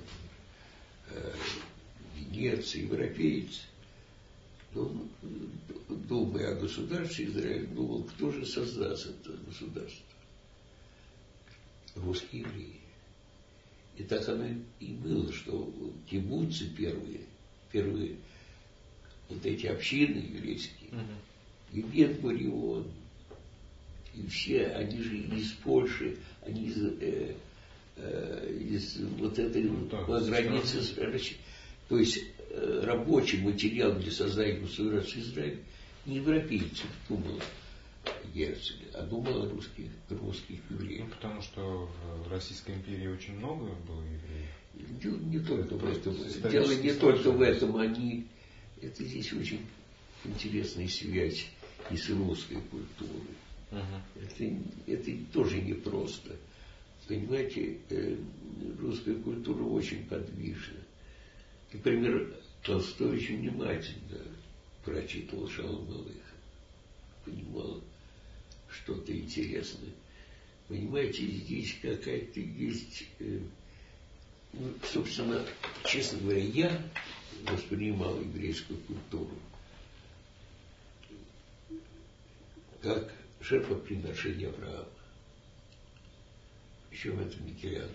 э, в Венеции, европеец, он, думая о государстве Израиль, думал, кто же создаст это государство. Русские евреи. И так оно и было, что кибуцы первые, первые вот эти общины еврейские, и Бен Гурион, и все, они же из Польши, они из, э, э, из вот этой ну, так, границы, то есть э, рабочий материал для создания государства Израиль не европейцев думал Герцель, а думал о русских, русских евреев. Ну, потому что в Российской империи очень много было евреев. Дело не только в этом. Дело не только в этом. Они, это здесь очень интересная связь и с русской культурой. Угу. Это, это тоже непросто. Понимаете, э, русская культура очень подвижна. Например, Толстой очень внимательно прочитывал Шалом понимал что-то интересное. Понимаете, здесь какая-то есть, э, ну, собственно, честно говоря, я воспринимал еврейскую культуру как жертвоприношение Авраама. В этом Микеланджело.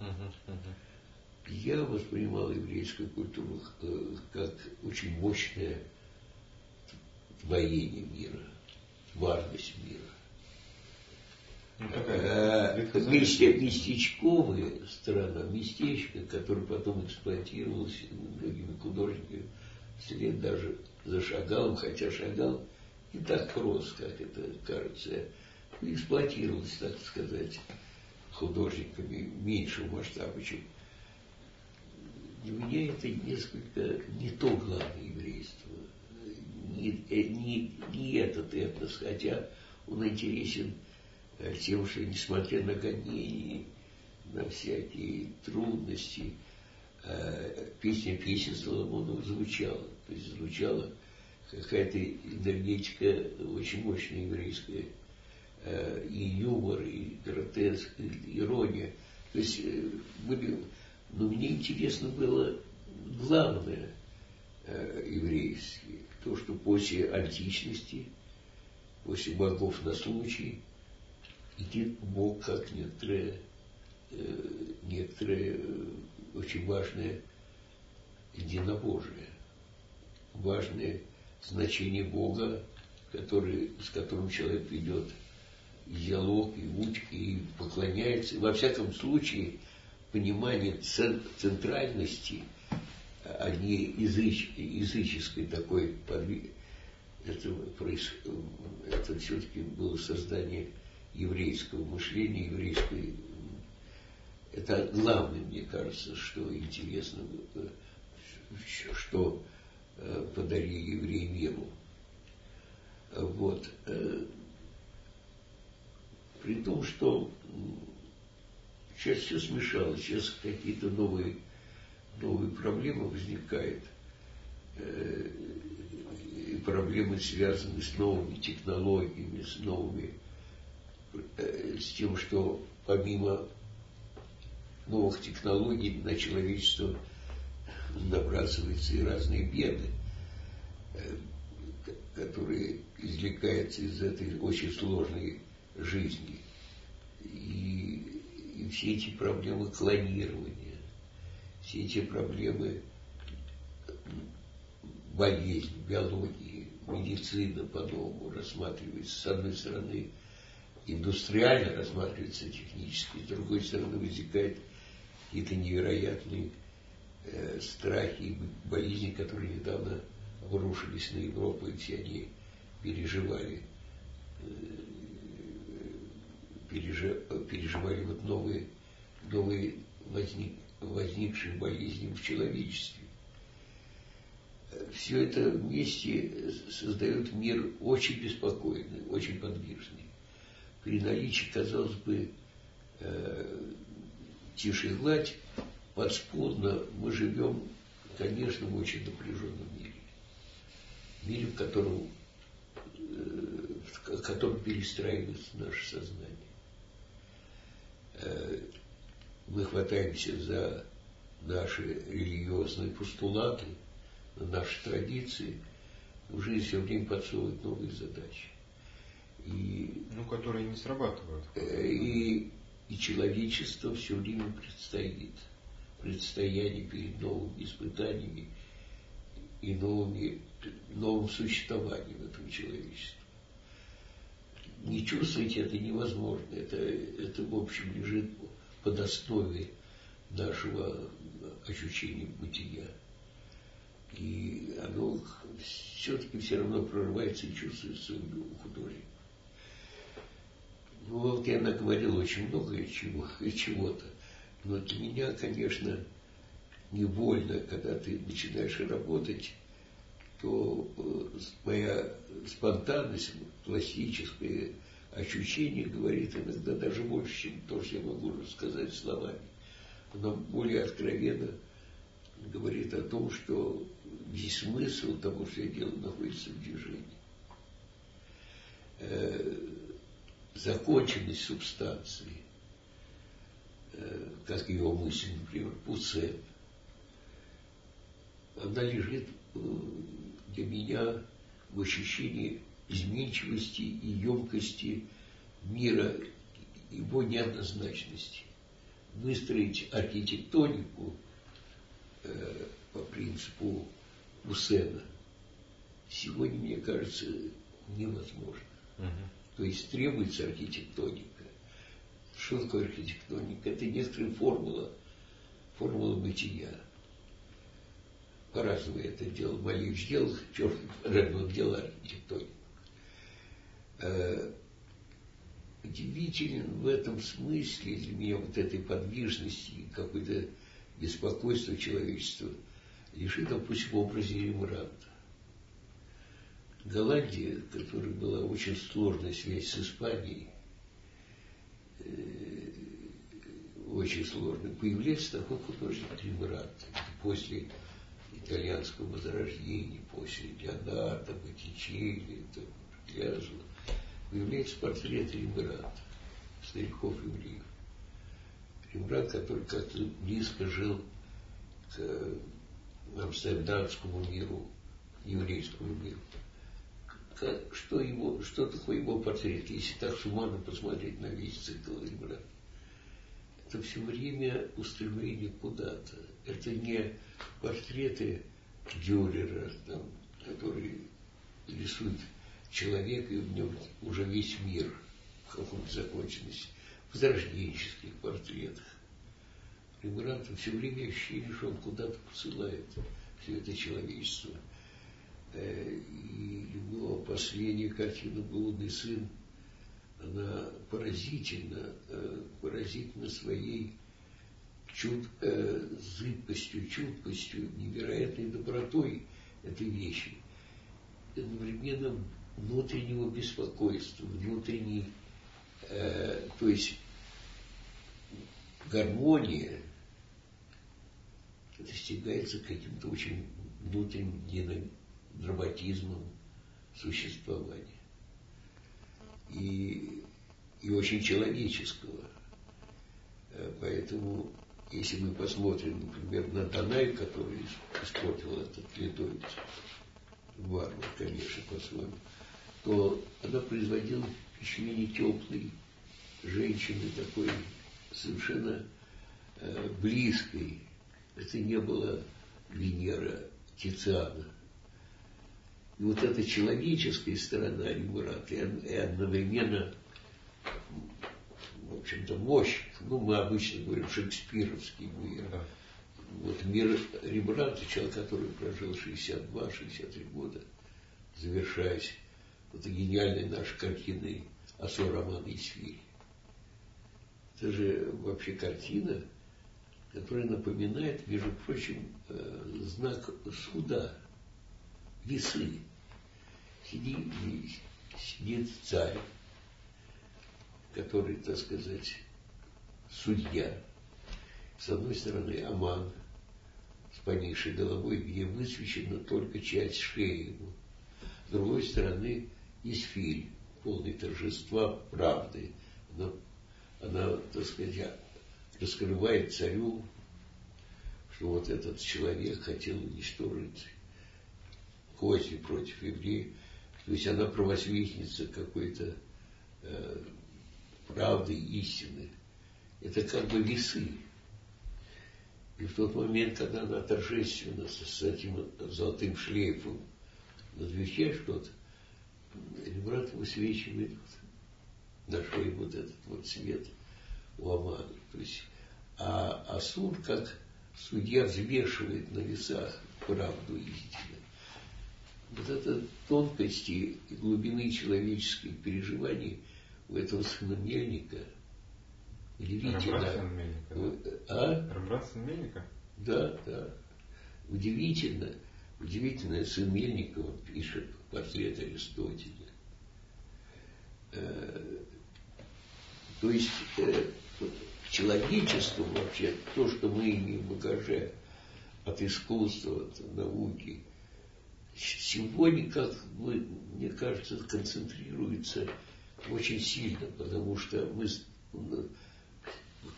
Uh-huh, uh-huh. Я воспринимал еврейскую культуру э, как очень мощное творение мира, важность мира. Ну, э, местечковая страна, местечко, которое потом эксплуатировалось многими художниками, вслед даже за Шагалом, хотя Шагал не так прост, как это кажется, эксплуатировалось, так сказать, художниками меньшего масштаба, чем для меня это несколько не то главное еврейство, не, э, не, не этот этнос, хотя он интересен тем, что несмотря на гонения, на всякие трудности, э, песня песен Соломонова звучала. То есть звучала какая-то энергетика очень мощная еврейская, и юмор, и гротеск, и ирония. То есть были... Но мне интересно было главное еврейское то, что после античности, после богов на случай, идет Бог как некоторое, э, некоторое э, очень важное единобожие, важное значение Бога, который, с которым человек ведет диалог и уч, и поклоняется. во всяком случае, понимание центральности – а не языч, языческой такой подвиг. Это, это все-таки было создание еврейского мышления, еврейской... Это главное, мне кажется, что интересно, что э, подарили евреи миру. Вот. Э, при том, что сейчас все смешалось, сейчас какие-то новые новые проблемы возникают. Э, и проблемы связаны с новыми технологиями, с новыми, э, с тем, что помимо новых технологий на человечество набрасываются и разные беды, э, которые извлекаются из этой очень сложной жизни. И, и все эти проблемы клонирования, все эти проблемы болезни, биологии, медицина по-новому рассматривается. С одной стороны, индустриально рассматривается технически, с другой стороны, возникают какие-то невероятные э, страхи и болезни, которые недавно обрушились на Европу, и все они переживали э, переживали вот новые, новые возник, возникшие болезни в человечестве. Все это вместе создает мир очень беспокойный, очень подвижный. При наличии, казалось бы, э, тише и гладь, подспудно мы живем, конечно, в очень напряженном мире. Мире, в котором, э, в котором перестраивается наше сознание. Э, мы хватаемся за наши религиозные постулаты, на наши традиции, жизнь все время подсовывают новые задачи. И, ну, которые не срабатывают. Э, и, и человечество все время предстоит, предстояние перед новыми испытаниями и новыми, новым существованием этого человечества. Не чувствовать это невозможно. Это, это в общем, лежит под основе нашего ощущения бытия. И оно все-таки все равно прорывается и чувствуется у художника. Ну вот я наговорил очень много чего, <laughs> чего-то. Но для меня, конечно, невольно, когда ты начинаешь работать, то э, моя спонтанность, пластическое ощущение говорит иногда даже больше, чем то, что я могу рассказать словами. Она более откровенно говорит о том, что весь смысл того, что я делаю, находится в движении. Законченность субстанции, э, как его мысль, например, Пуцен, она лежит э, для меня в ощущении изменчивости и емкости мира, его неоднозначности. Выстроить архитектонику э, по принципу Усена сегодня, мне кажется, невозможно. Угу. То есть требуется архитектоника. Что такое архитектоника? Это некоторая формула, формула бытия. По-разному это делал. Малевич делал, черт, по-разному делал архитектонику. Э, удивителен в этом смысле для меня вот этой подвижности и какой-то беспокойства человечества лежит, допустим, в образе Рембрандта. Голландия, которая была очень сложная связь с Испанией, э, очень сложная, появляется такой художник Рембрандт. После итальянского возрождения, после Леонардо, Боттичелли, Пляжа, появляется портрет Рембрандта, стариков евреев. Рембрандт, который как-то близко жил к амстердамскому миру, еврейскому миру. Как, что, его, что такое его портрет, если так суммарно посмотреть на весь цикл Рембрандта? Это все время устремление куда-то. Это не портреты Дюрера, там, которые рисуют человека, и в нем уже весь мир в каком-то законченности, в возрожденческих портретах. Рембрандта все время ощущение, что он куда-то посылает все это человечество. Э, его последняя картина «Блудный сын», она поразительна, э, поразительна своей чуд, э, зыбкостью, чуткостью, невероятной добротой этой вещи. Одновременно внутреннего беспокойства, внутренней, э, то есть гармония достигается каким-то очень внутренним драматизмом существования. И, и очень человеческого. Э, поэтому, если мы посмотрим, например, на Данай, который испортил этот ледовец, варвар, конечно, по-своему, то она производила впечатление теплой женщины, такой совершенно э, близкой. Это не было Венера Тициана. И вот эта человеческая сторона Рембрандта и одновременно, в общем-то, мощь, ну, мы обычно говорим шекспировский мир. Вот мир Рембрандта, человек, который прожил 62-63 года, завершаясь вот гениальной нашей картиной «Осо романа Исфирь». Это же вообще картина, которая напоминает, между прочим, э, знак суда, весы. Сидит, сидит царь, который, так сказать, судья. С одной стороны, Аман с поникшей головой, где высвечена только часть шеи его. С другой стороны, Исфиль, полный торжества правды. Она, она так сказать, раскрывает царю, что вот этот человек хотел уничтожить козни против евреев. То есть она провосвестница какой-то э, правды, истины. Это как бы весы. И в тот момент, когда она торжественно с этим золотым шлейфом надвечает что-то, Рембрандт высвечивает на шее вот этот вот цвет у Амана. То есть, а, а суд, как судья взвешивает на весах правду истины. Вот это тонкости и глубины человеческих переживаний у этого сына Мельника – Удивительно. Мельника, да? А? Мельника? Да, да. Удивительно, удивительно, сын Мельникова пишет портрет Аристотеля. Э, то есть э, человечеству вообще, то, что мы имеем в багаже от искусства, от науки, сегодня, как бы, мне кажется, концентрируется очень сильно, потому что мы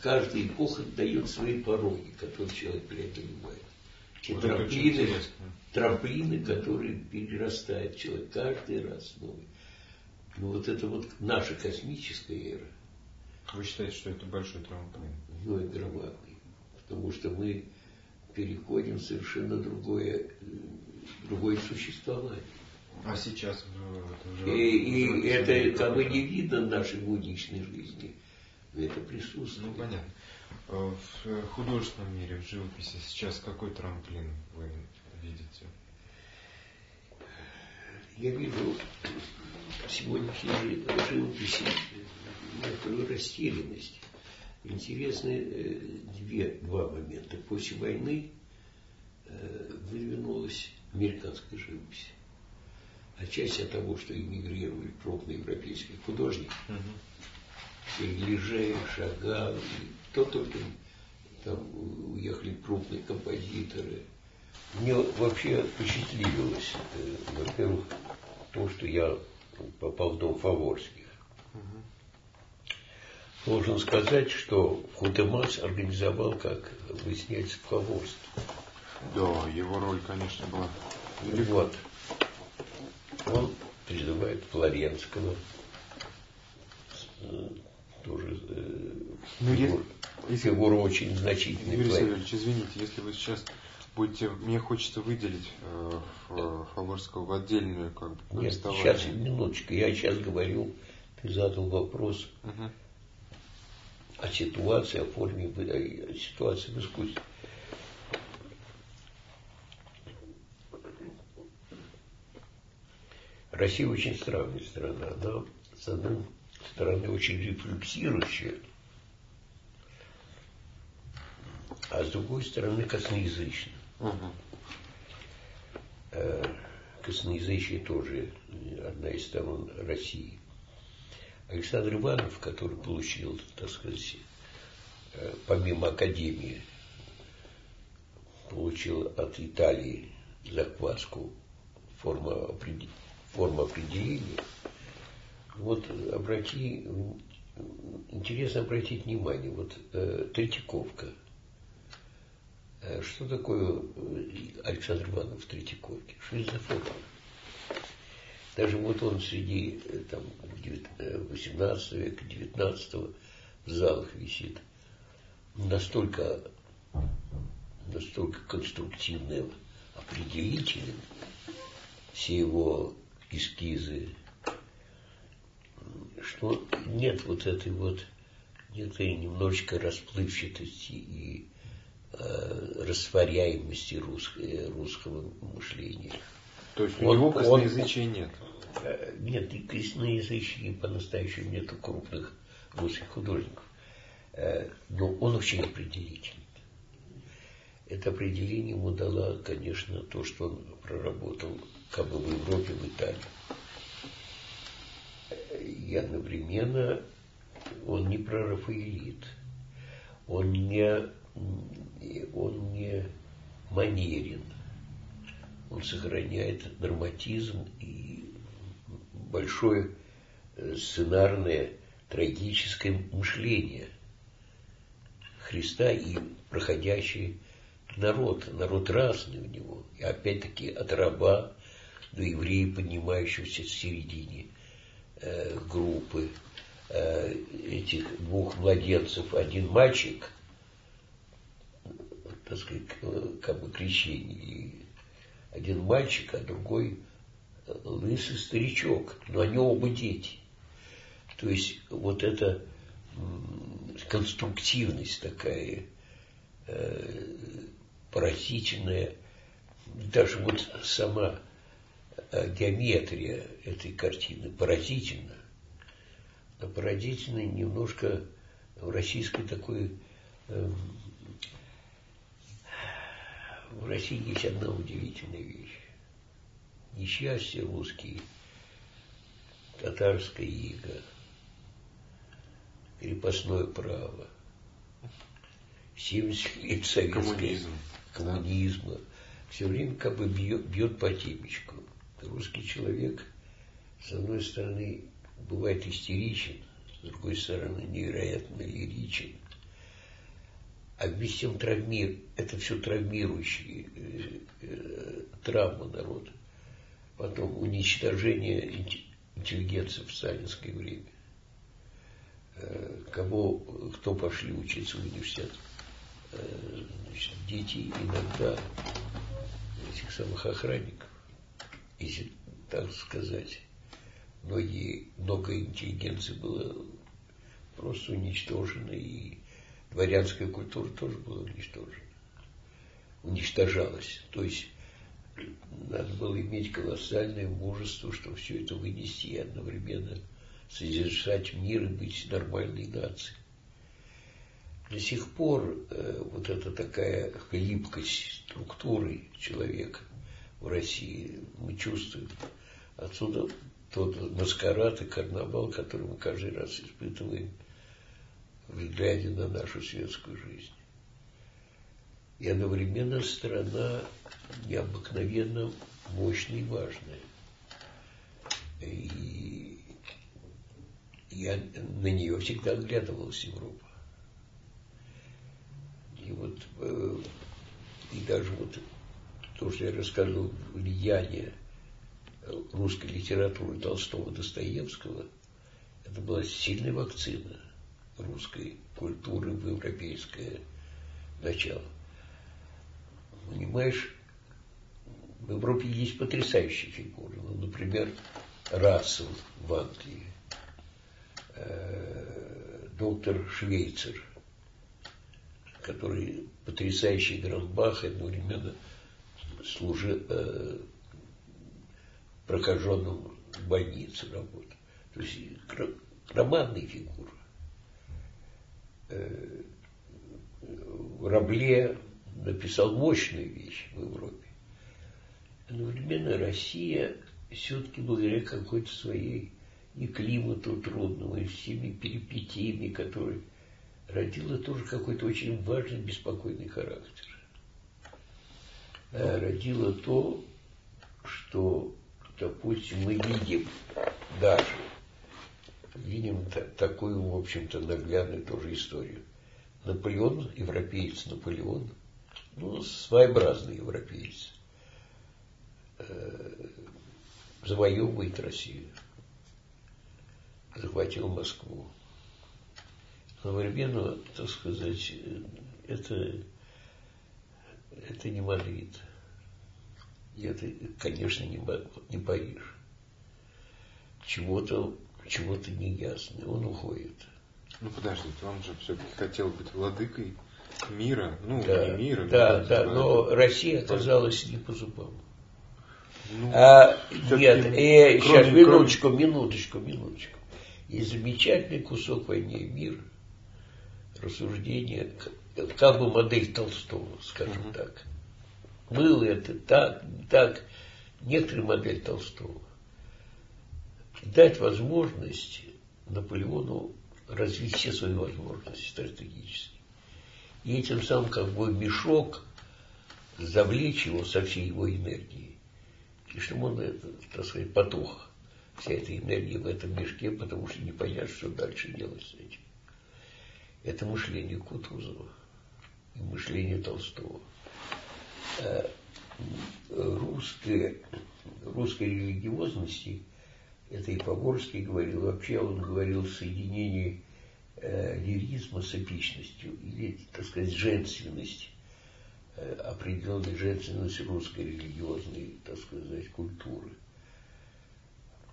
каждая эпоха дает свои пороги, которые человек преодолевает. И вот трамплины, трамплины, которые перерастает человек каждый раз новый. Ну вот это вот наша космическая эра. Вы считаете, что это большой трамплин? Ну и громадный. Потому что мы переходим в совершенно другое, другое существование. А сейчас уже... И, и это как бы не видно в нашей будничной жизни это присутствует. Ну, понятно. Э, в художественном мире, в живописи сейчас какой трамплин вы видите? Я вижу сегодняшней живописи некоторую растерянность. Интересны э, две, два момента. После войны э, выдвинулась американская живопись. Отчасти от того, что эмигрировали крупные европейские художники, uh-huh Лежей, Шагал, кто только там уехали крупные композиторы. Мне вообще впечатлилось, э, во-первых, то, что я попал в дом Фаворских. Должен сказать, что Хутемас организовал, как выясняется, в Фаворске. Да, его роль, конечно, была велика. Вот. Он призывает Флоренского, э, тоже э, ну, если, фигура очень значительная. Юрий Савельевич, извините, если вы сейчас будете, мне хочется выделить э, Фаворского в отдельную как бы Нет, сейчас, минуточку, я сейчас говорю, ты задал вопрос угу. о ситуации, о форме, о ситуации в искусстве. Россия очень странная страна. Она, с одной стороны, очень рефлексирующая, а с другой стороны, косноязычная. Угу. Косноязычие тоже одна из сторон России. Александр Иванов, который получил, так сказать, э, помимо Академии, получил от Италии закваску форма, форма определения, вот обрати, интересно обратить внимание, вот э, Третьяковка. Э, что такое э, Александр Иванов в Третьяковке? Что это за фото? Даже вот он среди э, там, 18 века, 19 в залах висит. Настолько, настолько конструктивным, определителен все его эскизы, что нет вот этой вот некой немножечко расплывчатости и э, растворяемости рус, э, русского мышления. То есть у он, него косноязычия он, нет? Э, нет, и косноязычия по-настоящему нету крупных русских художников. Э, но он очень определительный. Это определение ему дало, конечно, то, что он проработал как бы в Европе, в Италии. И одновременно он не прорафаэлит, он не, он не манерен, он сохраняет драматизм и большое э, сценарное трагическое мышление Христа и проходящий народ, народ разный у него. И опять-таки от раба до еврея, поднимающегося в середине э, группы э, этих двух младенцев. Один мальчик, так сказать, как бы крещение, один мальчик, а другой лысый старичок, но они оба дети. То есть вот эта конструктивность такая, э, поразительная, даже вот сама э, геометрия этой картины поразительна. Но поразительна немножко в российской такой... Э, в России есть одна удивительная вещь. Несчастье русские, татарская ига, крепостное право, 70 лет советской Коммунизм. коммунизма, все время как бы бьет, бьет по темечку. Русский человек, с одной стороны, бывает истеричен, с другой стороны, невероятно лиричен. А вместе с тем это все травмирующие э, э, травмы народа. Потом уничтожение интеллигенции в сталинское время. Э, кого, кто пошли учиться в университет. Э, значит, дети иногда этих самых охранников, если так сказать, многие, много интеллигенции было просто уничтожено, и дворянская культура тоже была уничтожена. Уничтожалась. То есть надо было иметь колоссальное мужество, чтобы все это вынести и одновременно содержать мир и быть нормальной нацией до сих пор э, вот эта такая хлипкость структуры человека в России мы чувствуем. Отсюда тот маскарад и карнавал, который мы каждый раз испытываем, глядя на нашу светскую жизнь. И одновременно страна необыкновенно мощная и важная. И я на нее всегда оглядывалась Европа. И вот э, и даже вот то, что я расскажу, влияние русской литературы Толстого Достоевского, это была сильная вакцина русской культуры в европейское начало. Понимаешь, в Европе есть потрясающие фигуры. Ну, например, Рассел в Англии, э, доктор Швейцер – который потрясающий играл Бах, одновременно служил э, прокаженным в больнице работал. То есть романные фигуры. Э, Рабле написал мощную вещь в Европе. Одновременно Россия все-таки благодаря какой-то своей и климату трудному, и всеми перипетиями, которые родила тоже какой-то очень важный, беспокойный характер. Э, родила то, что, допустим, мы видим даже, видим такую, в общем-то, наглядную тоже историю. Наполеон, европеец Наполеон, ну, своеобразный европеец, э, завоевывает Россию, захватил Москву одновременно, так сказать, это, это не Мадрид. И это, конечно, не, не Париж. Чего-то чего не ясно. Он уходит. Ну подождите, он же все-таки хотел быть владыкой мира, ну да, не мира. Да, но, да, но Россия оказалась не по зубам. Ну, а, нет, э, сейчас, минуточку, минуточку, минуточку. И замечательный кусок «Войне и мир» рассуждение, как бы модель Толстого, скажем uh-huh. так. Было это так, так, некоторая модель Толстого. Дать возможность Наполеону развить все свои возможности стратегически. И этим самым как бы мешок завлечь его со всей его энергией. И чтобы он, это, так сказать, потух вся эта энергия в этом мешке, потому что не понятно, что дальше делать с этим. Это мышление Кутузова и мышление Толстого. А русская, русской религиозности, это и Погорский говорил, вообще он говорил в соединении э, лиризма с эпичностью, или, так сказать, женственность, э, определенной женственности русской религиозной, так сказать, культуры.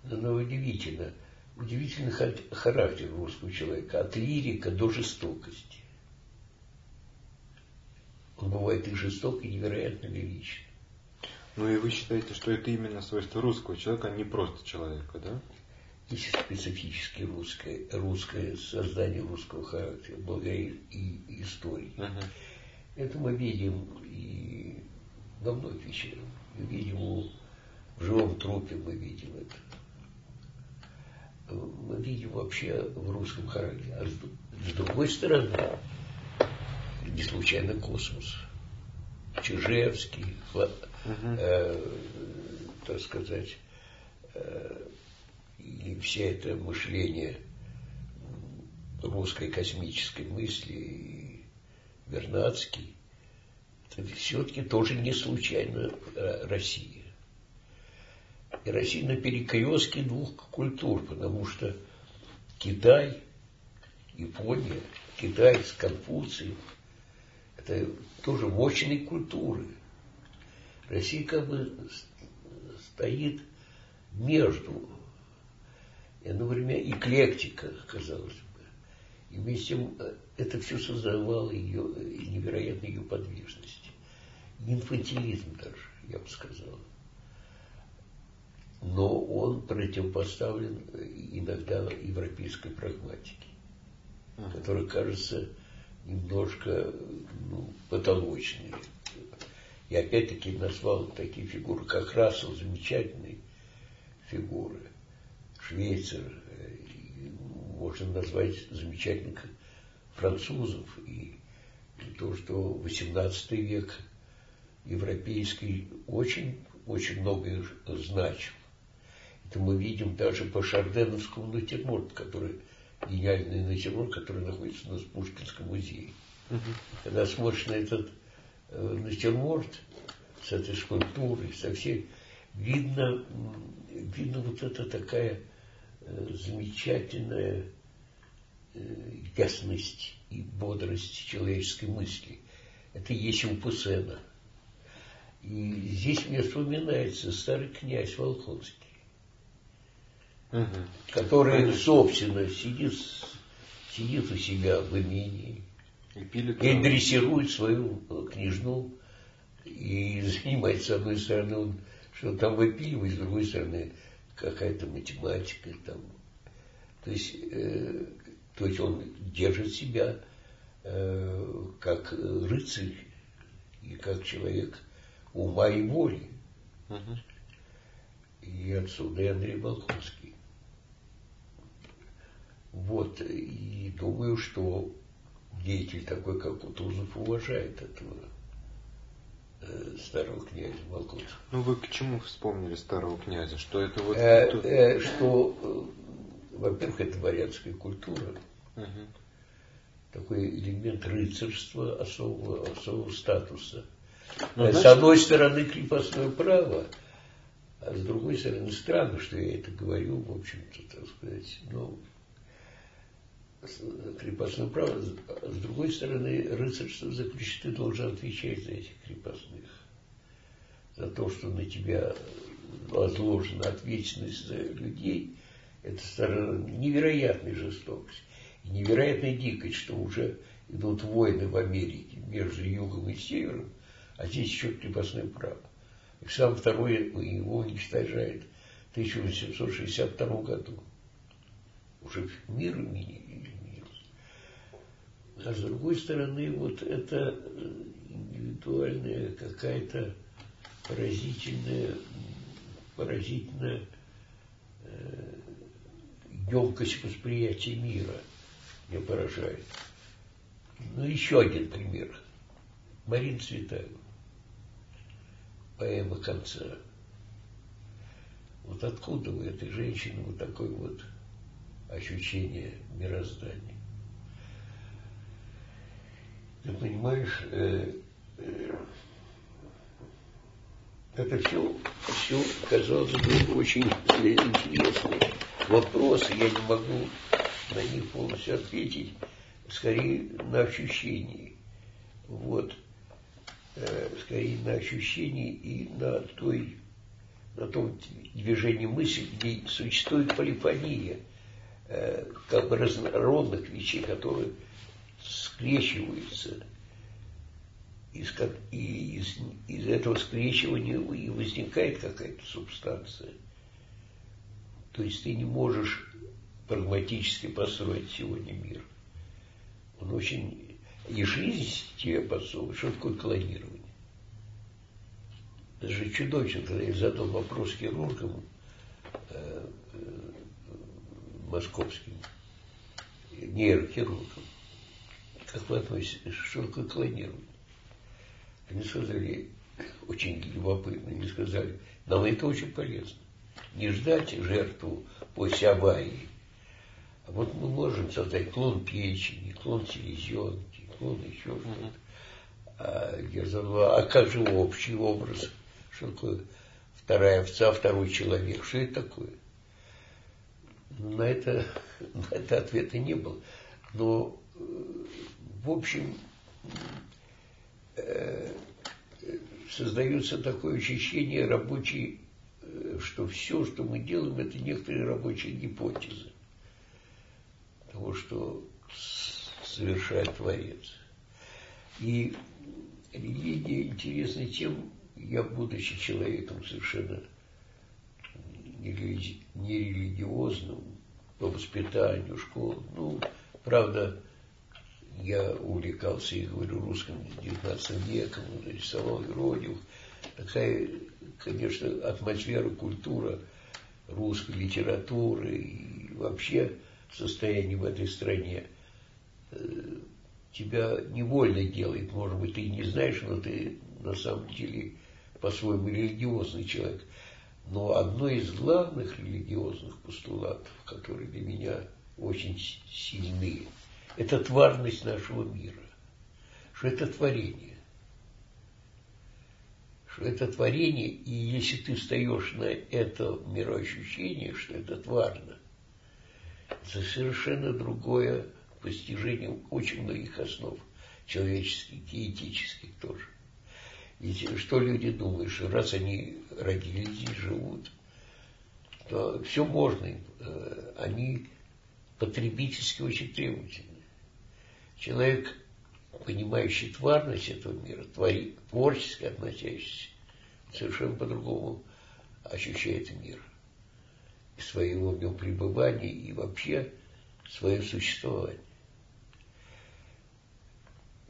Но удивительно, удивительный характер русского человека, от лирика до жестокости. Он бывает и жесток, и невероятно лиричен. Ну и вы считаете, что это именно свойство русского человека, а не просто человека, да? Есть специфическое русское, русское создание русского характера, благодаря и, истории. Uh-huh. Это мы видим и во многих вещах. Мы видим в живом трупе, мы видим это мы видим вообще в русском характере. А с другой стороны, не случайно космос. Чижевский, угу. э, так сказать, э, и все это мышление русской космической мысли, и Вернадский, это все-таки тоже не случайно э, Россия. И Россия на перекрестке двух культур, потому что Китай, Япония, Китай с Конфуцием, это тоже мощные культуры. Россия как бы стоит между, и одновременно эклектика, казалось бы. И вместе э, это все создавало ее невероятную ее подвижность. Инфантилизм даже, я бы сказал но он противопоставлен иногда европейской прагматике, которая кажется немножко ну, потолочной. И опять-таки назвал такие фигуры, как Рассел, замечательные фигуры, Швейцар, можно назвать замечательных французов, и то, что 18 век европейский очень, очень многое значим. Это мы видим даже по Шарденовскому натюрморту, который гениальный натюрморт, который находится у нас в Пушкинском музее. Угу. Когда смотришь на этот э, натюрморт с этой скульптурой, со всей, видно, видно вот это такая э, замечательная э, ясность и бодрость человеческой мысли. Это есть у Пусена. И здесь мне вспоминается старый князь Волхонский угу. который, Конечно. собственно, сидит, сидит у себя в имении и, пилит, и дрессирует свою э, княжну и занимается, с одной стороны, он что там выпиливает, с другой стороны, какая-то математика там. То есть, э, то есть он держит себя э, как рыцарь и как человек ума и воли. Угу. И отсюда и Андрей Болховский. Вот, и думаю, что деятель такой, как Кутузов, уважает этого э, старого князя Волконского. Ну вы к чему вспомнили старого князя? Что это вот... Э, э, что, э, во-первых, это дворянская культура. Угу. Такой элемент рыцарства особого, особого статуса. Ну, э, с одной стороны, крепостное право, а с другой стороны, странно, что я это говорю, в общем-то, так сказать, ну, крепостное право, с другой стороны, рыцарство заключит, ты должен отвечать за этих крепостных, за то, что на тебя возложена ответственность за людей, это сторона невероятной жестокости невероятной дикость, что уже идут войны в Америке между югом и севером, а здесь еще крепостное право. И сам второй его уничтожает в 1862 году. Уже мир изменился. А с другой стороны, вот это индивидуальная какая-то поразительная, поразительная э, емкость восприятия мира меня поражает. Ну, еще один пример. Марина Цветаева. Поэма конца. Вот откуда у этой женщины вот такое вот ощущение мироздания? Ты понимаешь, э, э, это все, все, казалось бы, очень интересные вопросы. Я не могу на них полностью ответить, скорее на ощущении. Вот. Э, скорее на ощущении и на той на том движении мысли, где существует полифония, как бы разнородных вещей, которые скрещиваются. Из, и из, из этого скрещивания и возникает какая-то субстанция. То есть ты не можешь прагматически построить сегодня мир. Он очень... И жизнь тебе подсовывает. Что такое клонирование? Это же чудовищно, когда я задал вопрос хирургам э, э, московским, нейрохирургам. Как вы относитесь, что такое клонирование? Они сказали, очень любопытно, они сказали, нам это очень полезно. Не ждать жертву после аварии, а вот мы можем создать клон печени, клон селезенки, клон еще что-то. А я задал, а как же общий образ? Что такое вторая овца, второй человек? Что это такое? На это, на это ответа не было. Но, в общем, э, создается такое ощущение рабочей, э, что все, что мы делаем, это некоторые рабочие гипотезы того, что совершает Творец. И религия интересна тем, я, будучи человеком совершенно нерелигиозным по воспитанию, школы, ну, правда, я увлекался, я говорю, русским 19 веком, рисовал Иродиев. Такая, конечно, атмосфера, культура русской литературы и вообще состояние в этой стране э, тебя невольно делает. Может быть, ты не знаешь, но ты на самом деле по-своему религиозный человек. Но одно из главных религиозных постулатов, которые для меня очень сильные, это тварность нашего мира. Что это творение. Что это творение, и если ты встаешь на это мироощущение, что это тварно, это совершенно другое постижение очень многих основ человеческих и этических тоже. Ведь что люди думают, что раз они родились здесь, живут, то все можно. Э, они потребительски очень требовательны. Человек, понимающий тварность этого мира, творчески относящийся, совершенно по-другому ощущает мир. И своего в нем пребывания, и вообще свое существование.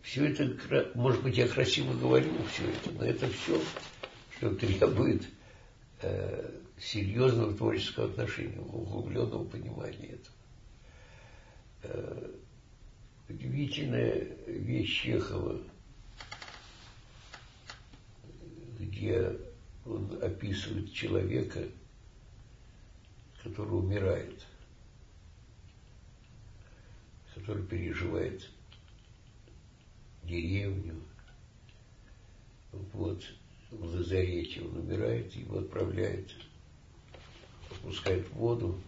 Все это, может быть, я красиво говорю все это, но это все, что требует э, серьезного творческого отношения, углубленного понимания этого. Э, удивительная вещь Чехова, где он описывает человека, который умирает, который переживает деревню. Вот в лазарете он умирает, его отправляют, опускают в воду,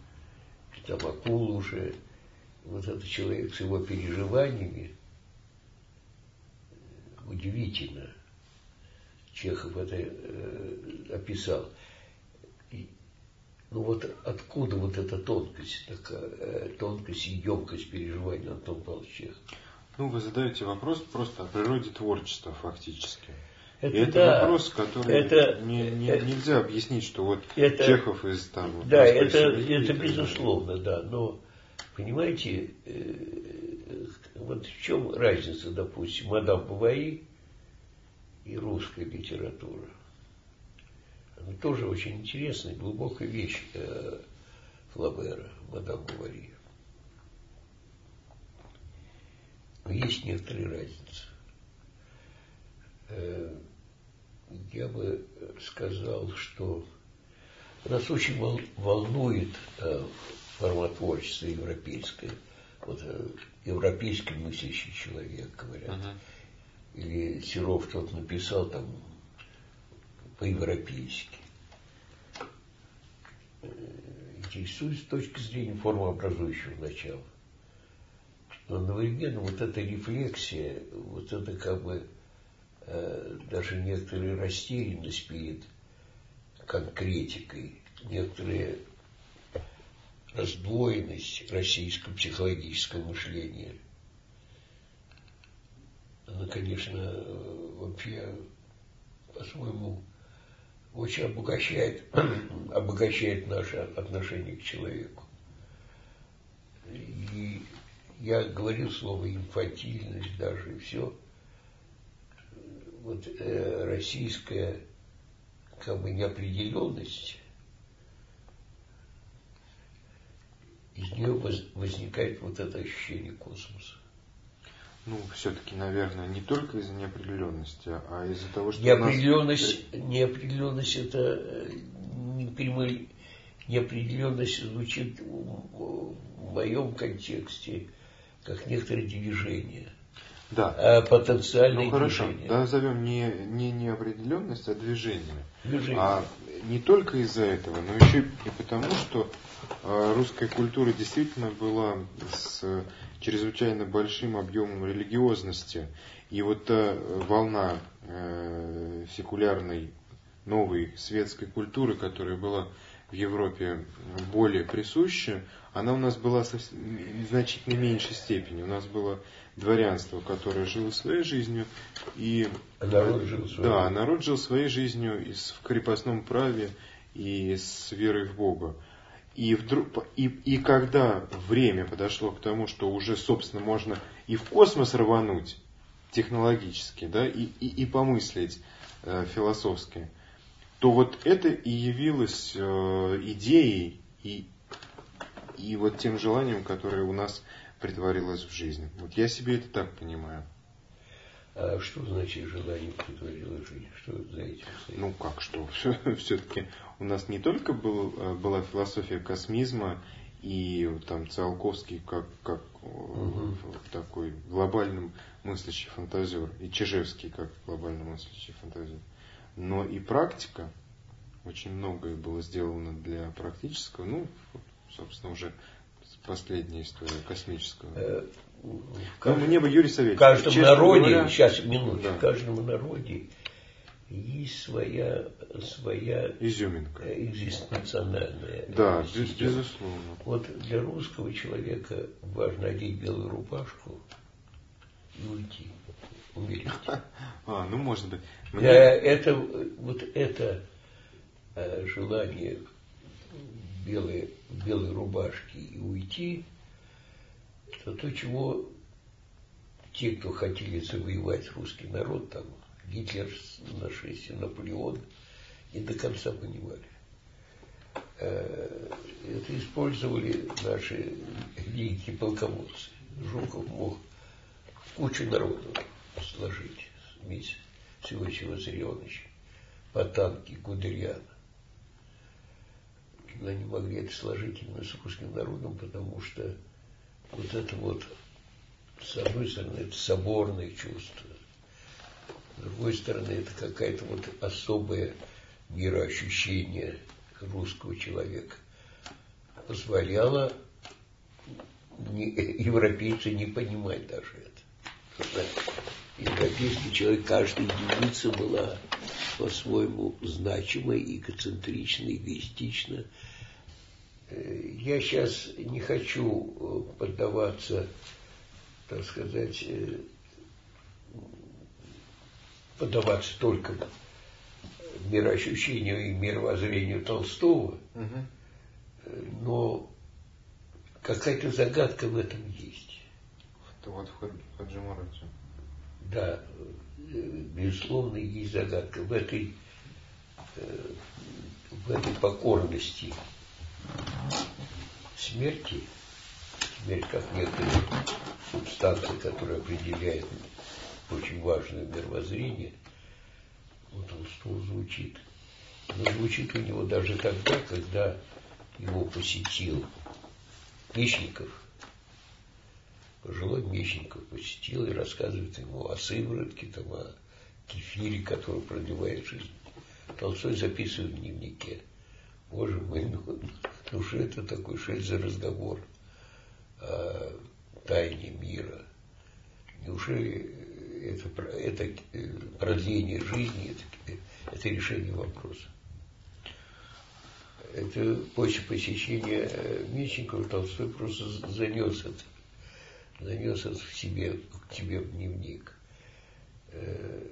там акул уже. Вот этот человек с его переживаниями, удивительно, Чехов это э, описал. И, ну вот откуда вот эта тонкость, такая, э, тонкость и емкость переживания Антон Павлович Чехов? Ну, вы задаете вопрос просто о природе творчества фактически. Это, это да, вопрос, который это, не, не, это, нельзя объяснить, что вот это, Чехов из там... Да, это, это безусловно, да. Но, понимаете, э, вот в чем разница, допустим, мадам Бавари и русская литература? Она тоже очень интересная, глубокая вещь э, Флабера, мадам Бавари. Но есть некоторые разницы. Э, я бы сказал, что нас очень волнует э, форматворчество европейское. Вот э, европейский мыслящий человек, говорят. Uh-huh. Или Серов тот написал там по-европейски. Интересует с точки зрения формообразующего начала. Но одновременно вот эта рефлексия, вот это как бы э, даже некоторая растерянность перед конкретикой, некоторая раздвоенность российского психологического мышления. Она, конечно, вообще по-своему очень обогащает, обогащает наше отношение к человеку. И я говорил слово инфантильность даже, и все. Вот э, российская как бы неопределенность, из нее возникает вот это ощущение космоса. Ну, все-таки, наверное, не только из-за неопределенности, а из-за того, что неопределенность, нас... неопределенность это э, не прямой неопределенность звучит в моем контексте как некоторое движение. Да. А потенциальное ну, хорошо. движение. Да, назовем не, не неопределенность, а движение. Движение. А не только из-за этого, но еще и потому, что а, русская культура действительно была с чрезвычайно большим объемом религиозности. И вот та волна э, секулярной новой светской культуры, которая была в Европе более присуща, она у нас была в значительно меньшей степени. У нас было дворянство, которое жило своей жизнью, и а народ жил своей. Да, народ жил своей жизнью и в крепостном праве и с верой в Бога. И, вдруг, и, и когда время подошло к тому, что уже, собственно, можно и в космос рвануть технологически, да, и, и, и помыслить э, философски, то вот это и явилось э, идеей и, и вот тем желанием, которое у нас притворилось в жизнь. Вот я себе это так понимаю. А что значит желание притворилось в жизнь? Что за этим стоит? Ну как что? <laughs> Все-таки у нас не только был, э, была философия космизма и там Циолковский как, как угу. такой глобальным мыслящий фантазер, и Чижевский как глобально мыслящий фантазер. Но и практика, очень многое было сделано для практического, ну, собственно, уже последняя история космического. Э, ну, мне бы Юрий Савельевич. В каждом народе, говоря, сейчас, минуту, да. в каждом народе есть своя, своя изюминка, экзистенциональная. Да, система. безусловно. Вот для русского человека важно одеть белую рубашку и уйти, умереть. <laughs> А, ну может быть. Мне... Это, вот это э, желание белой, белой рубашки и уйти, это то, чего те, кто хотели завоевать русский народ, там, Гитлер, нашествие, Наполеон, не до конца понимали. Э, это использовали наши великие полководцы. Жуков мог кучу народу сложить вместе с Иосифом Виссарионовичем, Потанки, Гудериана. Но они могли это сложить именно с русским народом, потому что вот это вот, с одной стороны, это соборное чувство, с другой стороны, это какая-то вот особое мироощущение русского человека позволяло не, европейцу не понимать даже это. Европейский человек, каждая единица была по-своему значимой, эгоцентричной, эгоистична. Э, я сейчас не хочу э, поддаваться, так сказать, э, поддаваться только мироощущению и мировоззрению Толстого, угу. но какая-то загадка в этом есть. Это вот в Хаджимарате. Да, э, безусловно, есть загадка. В этой, э, в этой покорности смерти, смерть как некая субстанция, которая определяет очень важное мировоззрение, вот Толстого звучит. Но звучит у него даже тогда, когда его посетил Мечников, пожилой Мечников посетил и рассказывает ему о сыворотке, там, о кефире, который продлевает жизнь. Толстой записывает в дневнике. Боже мой, ну, ну что это такое, что это за разговор о тайне мира? Неужели это, это э, продление жизни, это, это решение вопроса? Это после посещения э, Мечникова Толстой просто занес это, занес в себе, к себе в дневник. Э,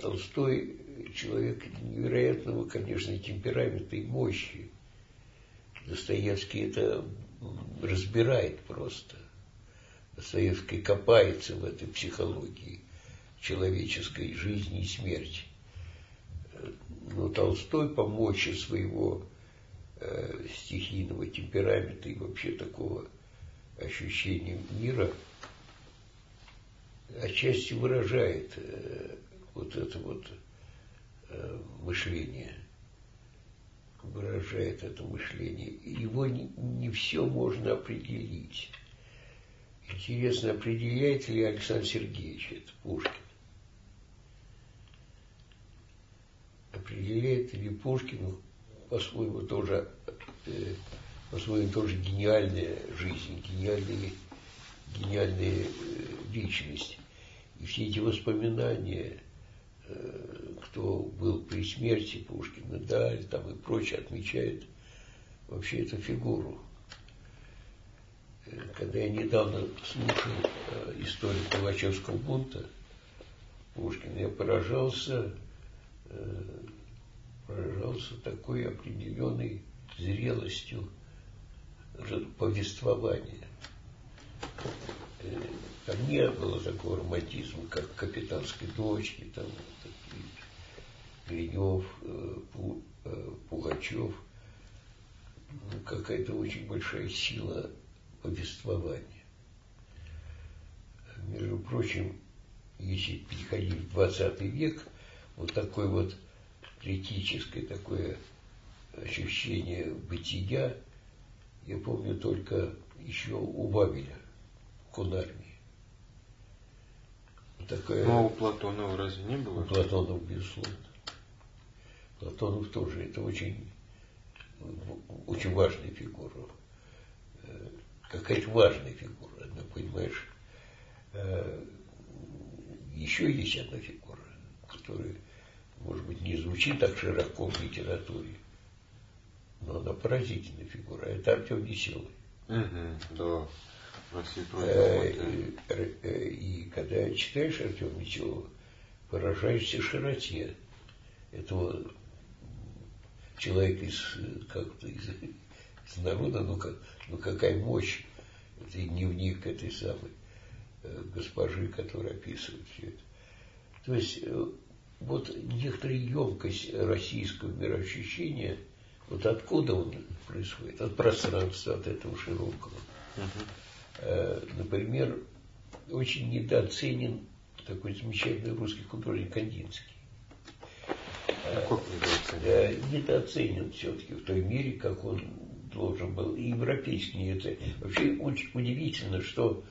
Толстой человек невероятного, конечно, темперамента и мощи. Достоевский это разбирает просто. Достоевский копается в этой психологии человеческой жизни и смерти. Но Толстой по мощи своего э, стихийного темперамента и вообще такого ощущения мира отчасти выражает э, вот это вот э, мышление, выражает это мышление. Его не все можно определить. Интересно, определяет ли Александр Сергеевич это Пушкин? Определяет ли Пушкин по-своему тоже, э, по-своему тоже гениальная жизнь, гениальная, гениальная э, личность. И все эти воспоминания, э, кто был при смерти Пушкина, да, там и прочее, отмечает вообще эту фигуру. Когда я недавно слушал историю Пугачевского бунта Пушкина, я поражался поражался такой определенной зрелостью повествования. Э, там не было такого романтизма, как капитанской дочки, там Гринев, э, э, Пугачев. Ну, какая-то очень большая сила повествования. Между прочим, если переходить в 20 век, вот такой вот критическое такое ощущение бытия, я помню только еще у Вавеля, Кунармии. Такая, Но у Платонова разве не было? У Платонова, безусловно. Платонов тоже, это очень, очень важная фигура. Э, какая-то важная фигура, ну, понимаешь. Э, еще есть одна фигура, которая может быть, не звучит так широко в литературе, но она поразительная фигура. Это Артем Веселый. Да. Э, э, и когда читаешь Артема Веселого, поражаешься широте этого человека из, как из, из народа, ну, как, ну какая мощь, это дневник этой самой э, госпожи, которая описывает все это. То есть вот некоторая емкость российского мироощущения, вот откуда он происходит? От пространства, от этого широкого. Uh-huh. Например, очень недооценен такой замечательный русский художник Кандинский. Ну, как недооценен? Недооценен все-таки в той мере, как он должен был. И европейский это. Вообще очень удивительно, что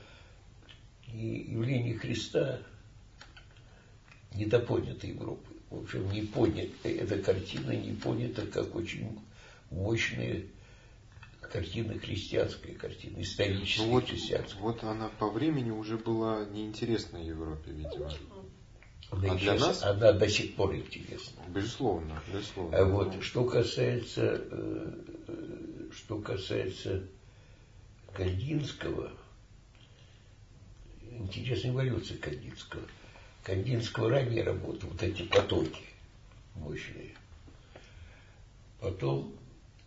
явление Христа недопонятой группы. В общем, не понят, эта картина не понята как очень мощная картина христианская, картина историческая ну, вот, христианская. Вот она по времени уже была неинтересна Европе, видимо. Она, а для нас она до сих пор интересна. Безусловно, безусловно. А вот что касается, э, что касается Кандинского, интересная эволюция Кандинского – Кандинского ранее работы, вот эти потоки мощные. Потом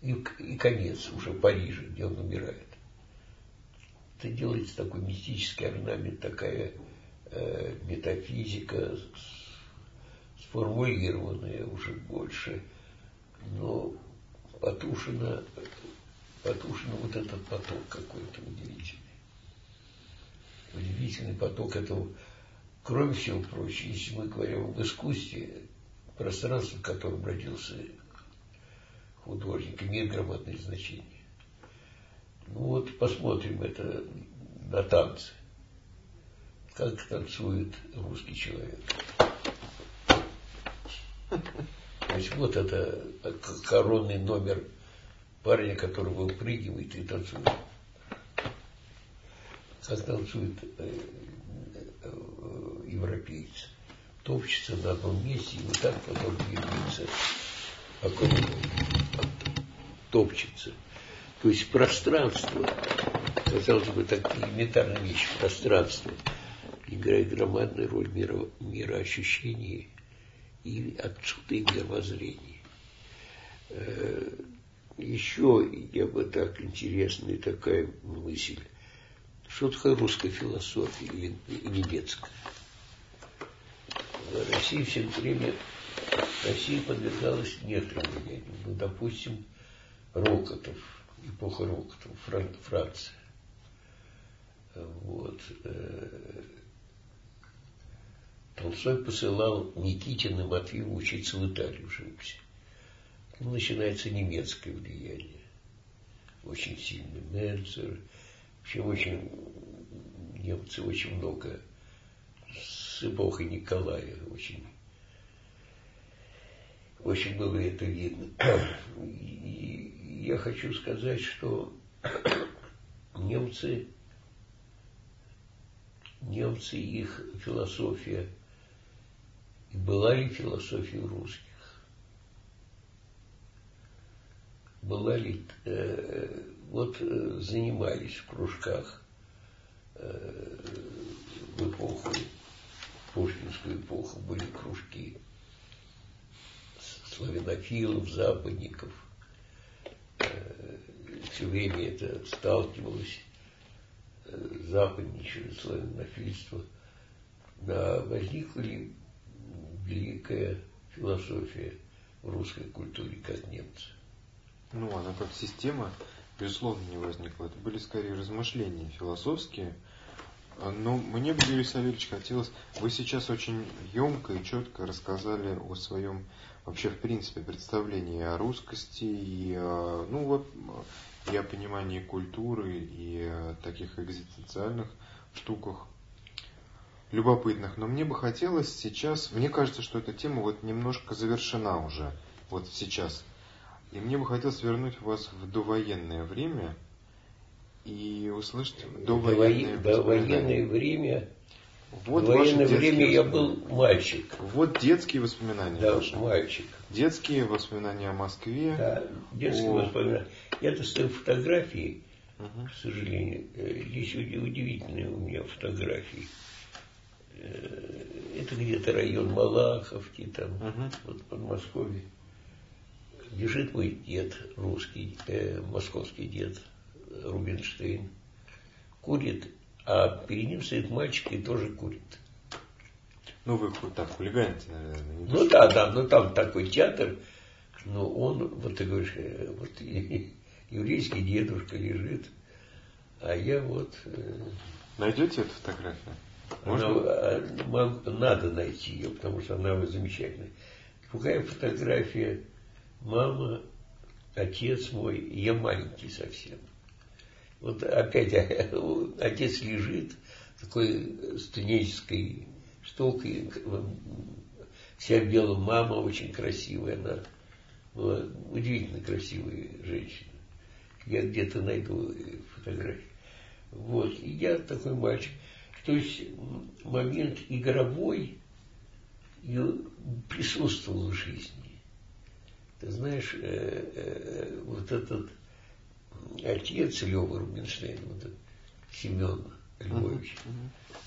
и, и конец уже Парижа, где он умирает. это делается такой мистический орнамент, такая э, метафизика сформулированная уже больше, но потушено, потушено вот этот поток какой-то удивительный. Удивительный поток этого, кроме всего прочего, если мы говорим об искусстве, пространство, в котором родился художник, имеет громадное значение. Ну вот посмотрим это на танцы. Как танцует русский человек. Значит, вот это коронный номер парня, который выпрыгивает и танцует. Как танцует э, э, европеец. Топчется на одном месте и вот так потом двигается кругу. Топчется. То есть пространство, казалось бы, так элементарная вещь, пространство играет громадную роль мира, мироощущения и отсюда и мировоззрения. Э, еще я бы так интересная такая мысль. Что такое русская философия или немецкая? Россия все время, Россия подвергалась некоторым влияниям. Ну, допустим, Рокотов, эпоха Рокотов, Фран, Франция. Вот. Э, Толстой посылал Никитина Матвеева учиться в Италию живописи. Ну, начинается немецкое влияние. Очень сильный Мельцер. Вообще очень немцы очень много с эпохи Николая очень очень было это видно. И я хочу сказать, что немцы, немцы, их философия, была ли философия русских? Была ли, э, вот э, занимались в кружках э, в эпоху, в пушкинскую эпоху были кружки славянофилов, западников. Э, Все время это сталкивалось, э, западничество, славянофильство. Да, возникла ли великая философия в русской культуре, как немцы? Ну, она как система, безусловно, не возникла. Это были скорее размышления философские. Но мне бы, Юрий Савельевич, хотелось... Вы сейчас очень емко и четко рассказали о своем вообще, в принципе, представление о русскости, и, ну вот, и о понимании культуры, и о таких экзистенциальных штуках любопытных. Но мне бы хотелось сейчас, мне кажется, что эта тема вот немножко завершена уже, вот сейчас. И мне бы хотелось вернуть вас в довоенное время и услышать довоенное, довоенное время вот в военное время я был мальчик. Вот детские воспоминания да, ваши. мальчик. Детские воспоминания о Москве. Да, детские о... воспоминания. Я достаю фотографии, угу. к сожалению. Э, здесь удивительные у меня фотографии. Э, это где-то район Малаховки, там, угу. вот Подмосковье. Лежит мой дед русский, э, московский дед Рубинштейн. Курит а перед ним стоит мальчик и тоже курит. Ну, вы так хулиганите, наверное. Ну да, да, ну там такой театр, но он, вот ты говоришь, э, вот <laughs> еврейский дедушка лежит, а я вот... Э, Найдете эту фотографию? Можно? Она, а, надо найти ее, потому что она замечательная. Какая фотография? Мама, отец мой, я маленький совсем. Вот опять <laughs> отец лежит такой студенческой штукой, вся в белом, мама очень красивая, она была удивительно красивая женщина. Я где-то найду фотографии. Вот, и я такой мальчик. То есть момент игровой присутствовал в жизни. Ты знаешь, э, э, вот этот отец Лева Рубинштейн, вот этот Семен Львович,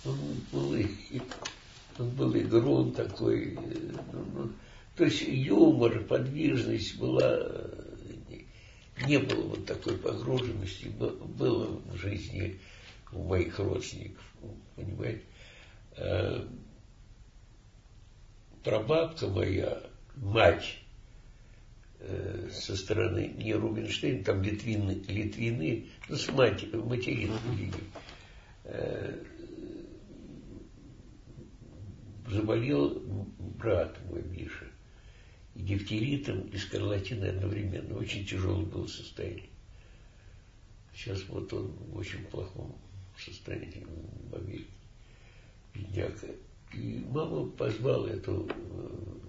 он был, он был игрон такой, ну, ну, то есть юмор, подвижность была, не было вот такой погруженности, было в жизни у моих родственников, понимаете. Э, прабабка моя, мать, э, со стороны не Рубинштейн, там Литвины, Литвины ну, с мать, материнской линии, э, заболел брат мой Миша и дифтеритом, и скарлатиной одновременно. Очень тяжелое было состояние. Сейчас вот он в очень плохом состоянии в Америке. Бедняка. И мама позвала эту, э,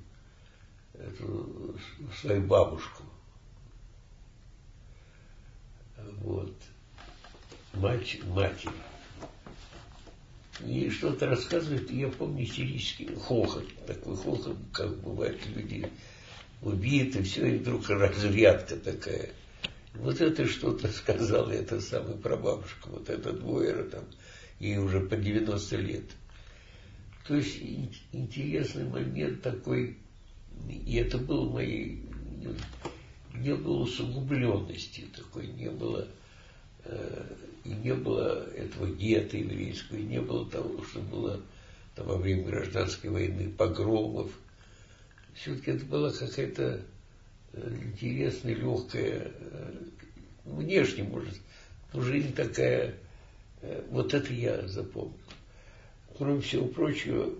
эту свою бабушку. Вот. Мать, матери. И что-то рассказывает, я помню истерический хохот, такой хохот, как бывает люди убиты, все, и вдруг разрядка такая. Вот это что-то <laughs> сказала эта самая прабабушка, вот эта двоера там, ей уже по 90 лет. То есть интересный момент такой, и это был моей, не было усугубленности такой, не было, э, и не было этого гетто еврейского, и не было того, что было там, во время гражданской войны погромов. Все-таки это была какая-то э, интересная, легкая, э, внешне, может, но жизнь такая, вот это я запомнил. Кроме всего прочего,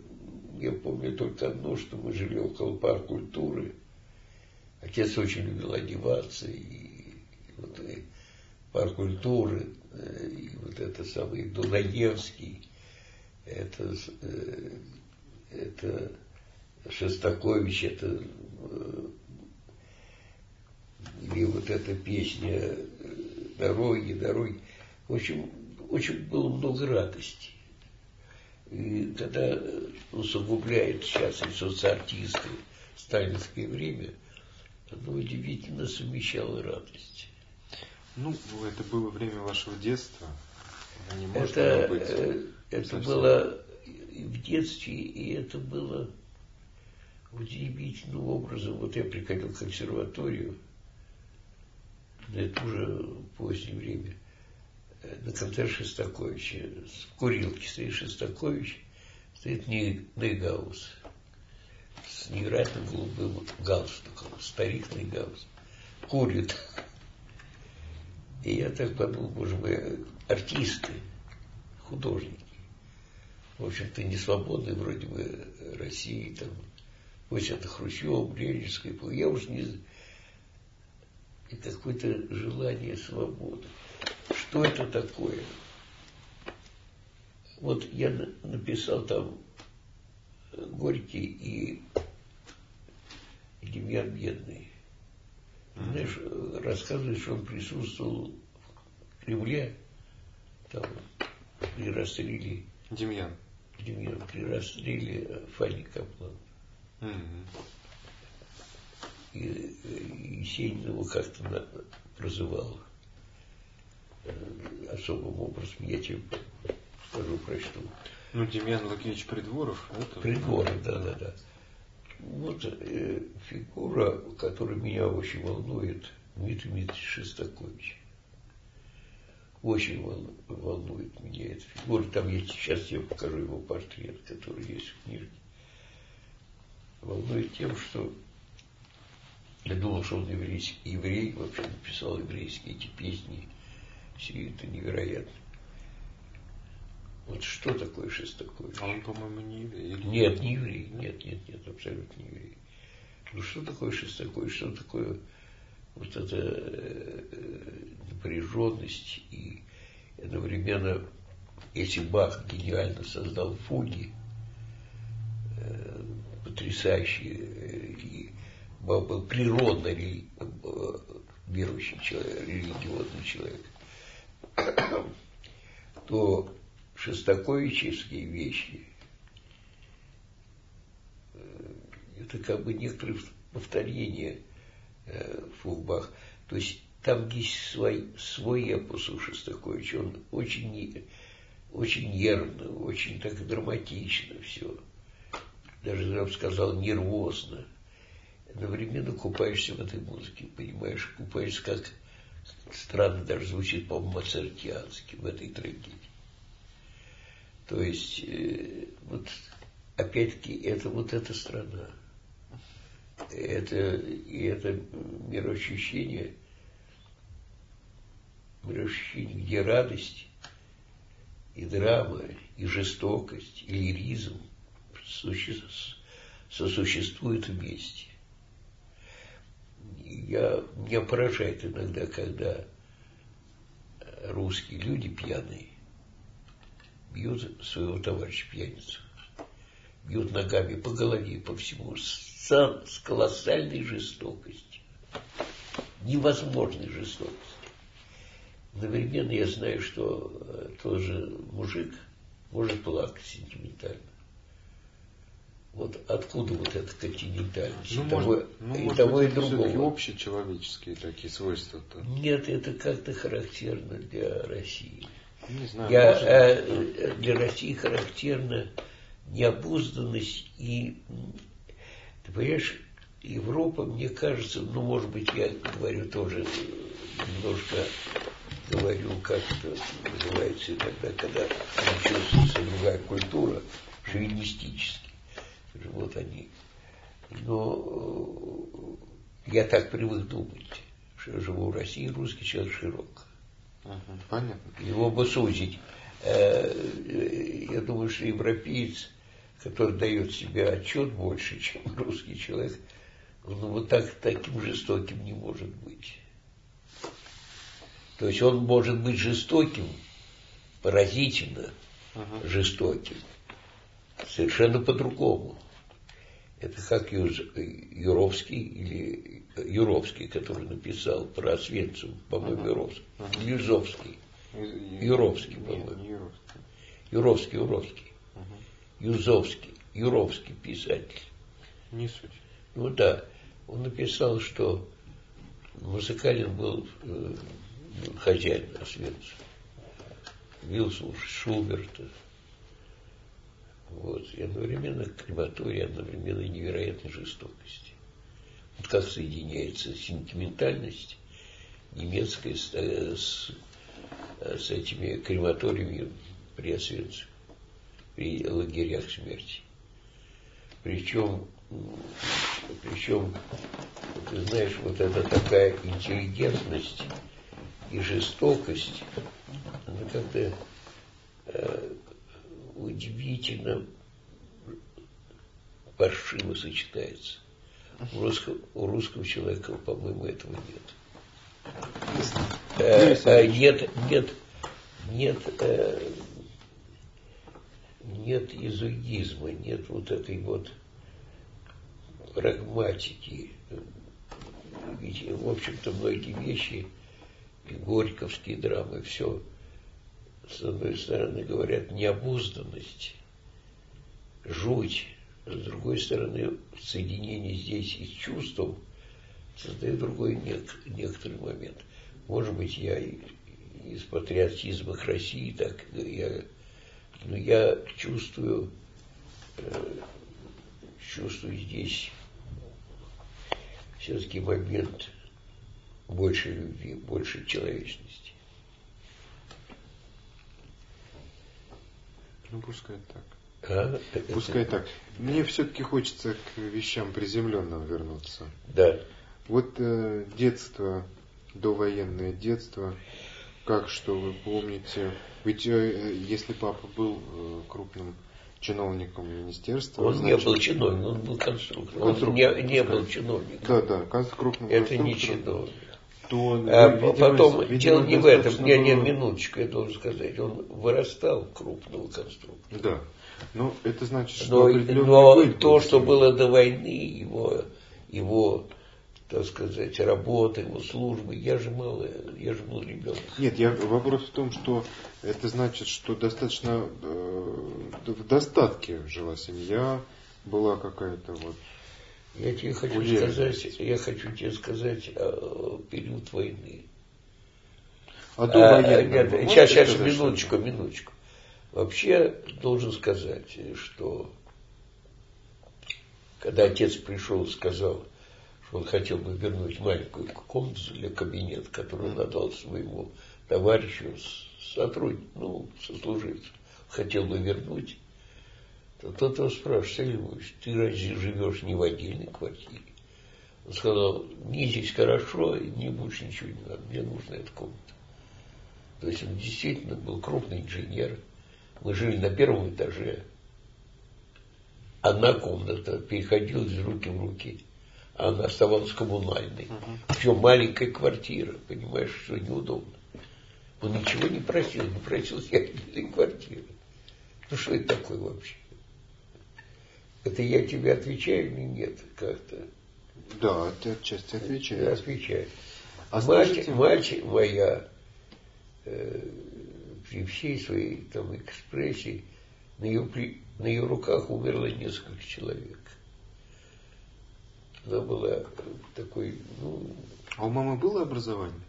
я помню только одно, что мы жили около парка культуры. Отец очень любил одеваться, и, вот и парк культуры, и вот это самый Дунаевский, это, это Шостакович, это и вот эта песня «Дороги, дороги». В общем, очень было много радости. И когда усугубляет сейчас и соцартистское, сталинское время, оно удивительно совмещало радость. Ну, это было время вашего детства. Не это, быть э, это совсем. было в детстве, и это было удивительным образом. Вот я приходил в консерваторию, да это уже позднее время, э, на концерт Шестаковича. В курилке стоит Шестакович, стоит Нейгаус с невероятно голубым галстуком, старик Нейгаус. Курит. И я так подумал, боже мой, артисты, художники. В общем-то, не свободны вроде бы России, там, пусть это Хрущев, Ленинская, я уж не, и какое-то желание свободы. Что это такое? Вот я написал там Горький и Демьян Бедный. Знаешь, рассказывает, что он присутствовал в Кремле, там, при расстреле. Демьян. Демьян, при расстреле Фани Каплан. Mm-hmm и, и Есенин его как-то прозывал э, особым образом. Я тебе скажу, прочту. Ну, Демьян Лакевич Придворов. Это... Придворов, да, да, да. Вот э, фигура, которая меня очень волнует, Дмитрий Дмитриевич Шестакович. Очень волнует меня эта фигура. Там есть, сейчас я покажу его портрет, который есть в книжке. Волнует тем, что я думал, что он еврейский, еврей, вообще написал еврейские эти песни. Все это невероятно. Вот что такое Шестакович? А он, по-моему, не еврей. Или... Нет, не еврей. Нет, нет, нет, абсолютно не еврей. Ну что такое Шестакович? Что такое вот эта э, напряженность и одновременно, если Бах гениально создал фуги, э, потрясающие и был природно верующий человек, религиозный человек, <coughs> то шестаковичевские вещи э, это как бы некоторые повторения э, Фулбах. То есть там есть свой, свой эпос у Шостаковича. Он очень, очень нервно, очень так драматично все. Даже, я бы сказал, нервозно одновременно купаешься в этой музыке, понимаешь, купаешься как странно даже звучит, по-моему, моцартиански в этой трагедии. То есть, э, вот опять-таки, это вот эта страна. Это, и это мироощущение, мироощущение, где радость и драма, и жестокость, и лиризм сосуществуют вместе. Я, меня поражает иногда, когда русские люди пьяные бьют своего товарища пьяницу, бьют ногами по голове, по всему, с, с колоссальной жестокостью, невозможной жестокостью. Одновременно я знаю, что э, тоже мужик может плакать сентиментально. Вот откуда вот эта континентальность ну, и того, ну, и, может того быть, и другого. общечеловеческие такие свойства-то. Нет, это как-то характерно для России. Не знаю, Я, может э, для России характерна необузданность и, ты понимаешь, Европа, мне кажется, ну, может быть, я говорю тоже немножко, говорю, как это называется иногда, когда чувствуется другая культура, шовинистически. Вот они. Но э, я так привык думать, что я живу в России, русский человек широк. понятно. Его бы сузить. Э, я думаю, что европеец, который дает себе отчет больше, чем русский человек, он вот так, таким жестоким не может быть. То есть он может быть жестоким, поразительно uh жестоким, совершенно по-другому. Это как Юровский или Юровский, который написал про Освенцим, по-моему, Юровский. Uh-huh. Юзовский. Юровский, по-моему. Юровский, Юровский. Юзовский, Юровский писатель. Не суть. Ну да, он написал, что музыкален был э, хозяин Освенцима. Бил Шуберта, вот. И одновременно крематория, одновременно невероятной жестокости. Вот как соединяется сентиментальность немецкая с, э, с, с этими крематориями при Освенциме, при лагерях смерти. Причем, причем, ты знаешь, вот это такая интеллигентность и жестокость, она как-то э, удивительно паршиво сочетается. У русского, у русского человека, по-моему, этого нет. Э, э, нет, нет, нет, э, нет изугизма, нет вот этой вот прагматики. Ведь, в общем-то, многие вещи, и горьковские драмы, все с одной стороны, говорят необузданность, жуть, с другой стороны, соединение здесь и чувством создает другой нек- некоторый момент. Может быть, я из патриотизма к России так я, но я чувствую, э, чувствую здесь все-таки момент больше любви, больше человечности. Ну, пускай так. А? Пускай так. Мне все-таки хочется к вещам приземленным вернуться. Да. Вот э, детство, довоенное детство, как что вы помните? Ведь э, если папа был э, крупным чиновником министерства. Он значит, не был чиновником, он был конструктором. Он не, не был чиновником. Да, да, крупным Это не чиновник то а видимо, потом, видимо, дело не в этом, не, не, минуточку, я должен сказать, он вырастал крупного конструктора. Да, но это значит, что Но, но то, что было до войны, его, его так сказать, работа, его службы. Я же малый, я же был ребенок. Нет, я, вопрос в том, что это значит, что достаточно э, в достатке жила семья, была какая-то вот я тебе хочу сказать, я хочу тебе сказать о период войны. А до а, нет, сейчас, сейчас, минуточку, что? минуточку. Вообще должен сказать, что когда отец пришел и сказал, что он хотел бы вернуть маленькую комнату для кабинета, которую он отдал своему товарищу, сотруднику, ну, сослуживцу, хотел бы вернуть, то тот его спрашивает, Сергей ты разве живешь не в отдельной квартире? Он сказал, мне здесь хорошо, и мне больше ничего не надо, мне нужна эта комната. То есть он действительно был крупный инженер. Мы жили на первом этаже. Одна комната переходила из руки в руки, а она оставалась коммунальной. Uh-huh. Причем маленькая квартира, понимаешь, что неудобно. Он ничего не просил, не просил себе <laughs> отдельной квартиры. Ну что это такое вообще? Это я тебе отвечаю или нет как-то? Да, ты отчасти отвечаешь. Отвечаю. А мать, скажите... мать моя э, при всей своей там экспрессии на ее, при, на ее руках умерло несколько человек. Она была такой, ну... А у мамы было образование?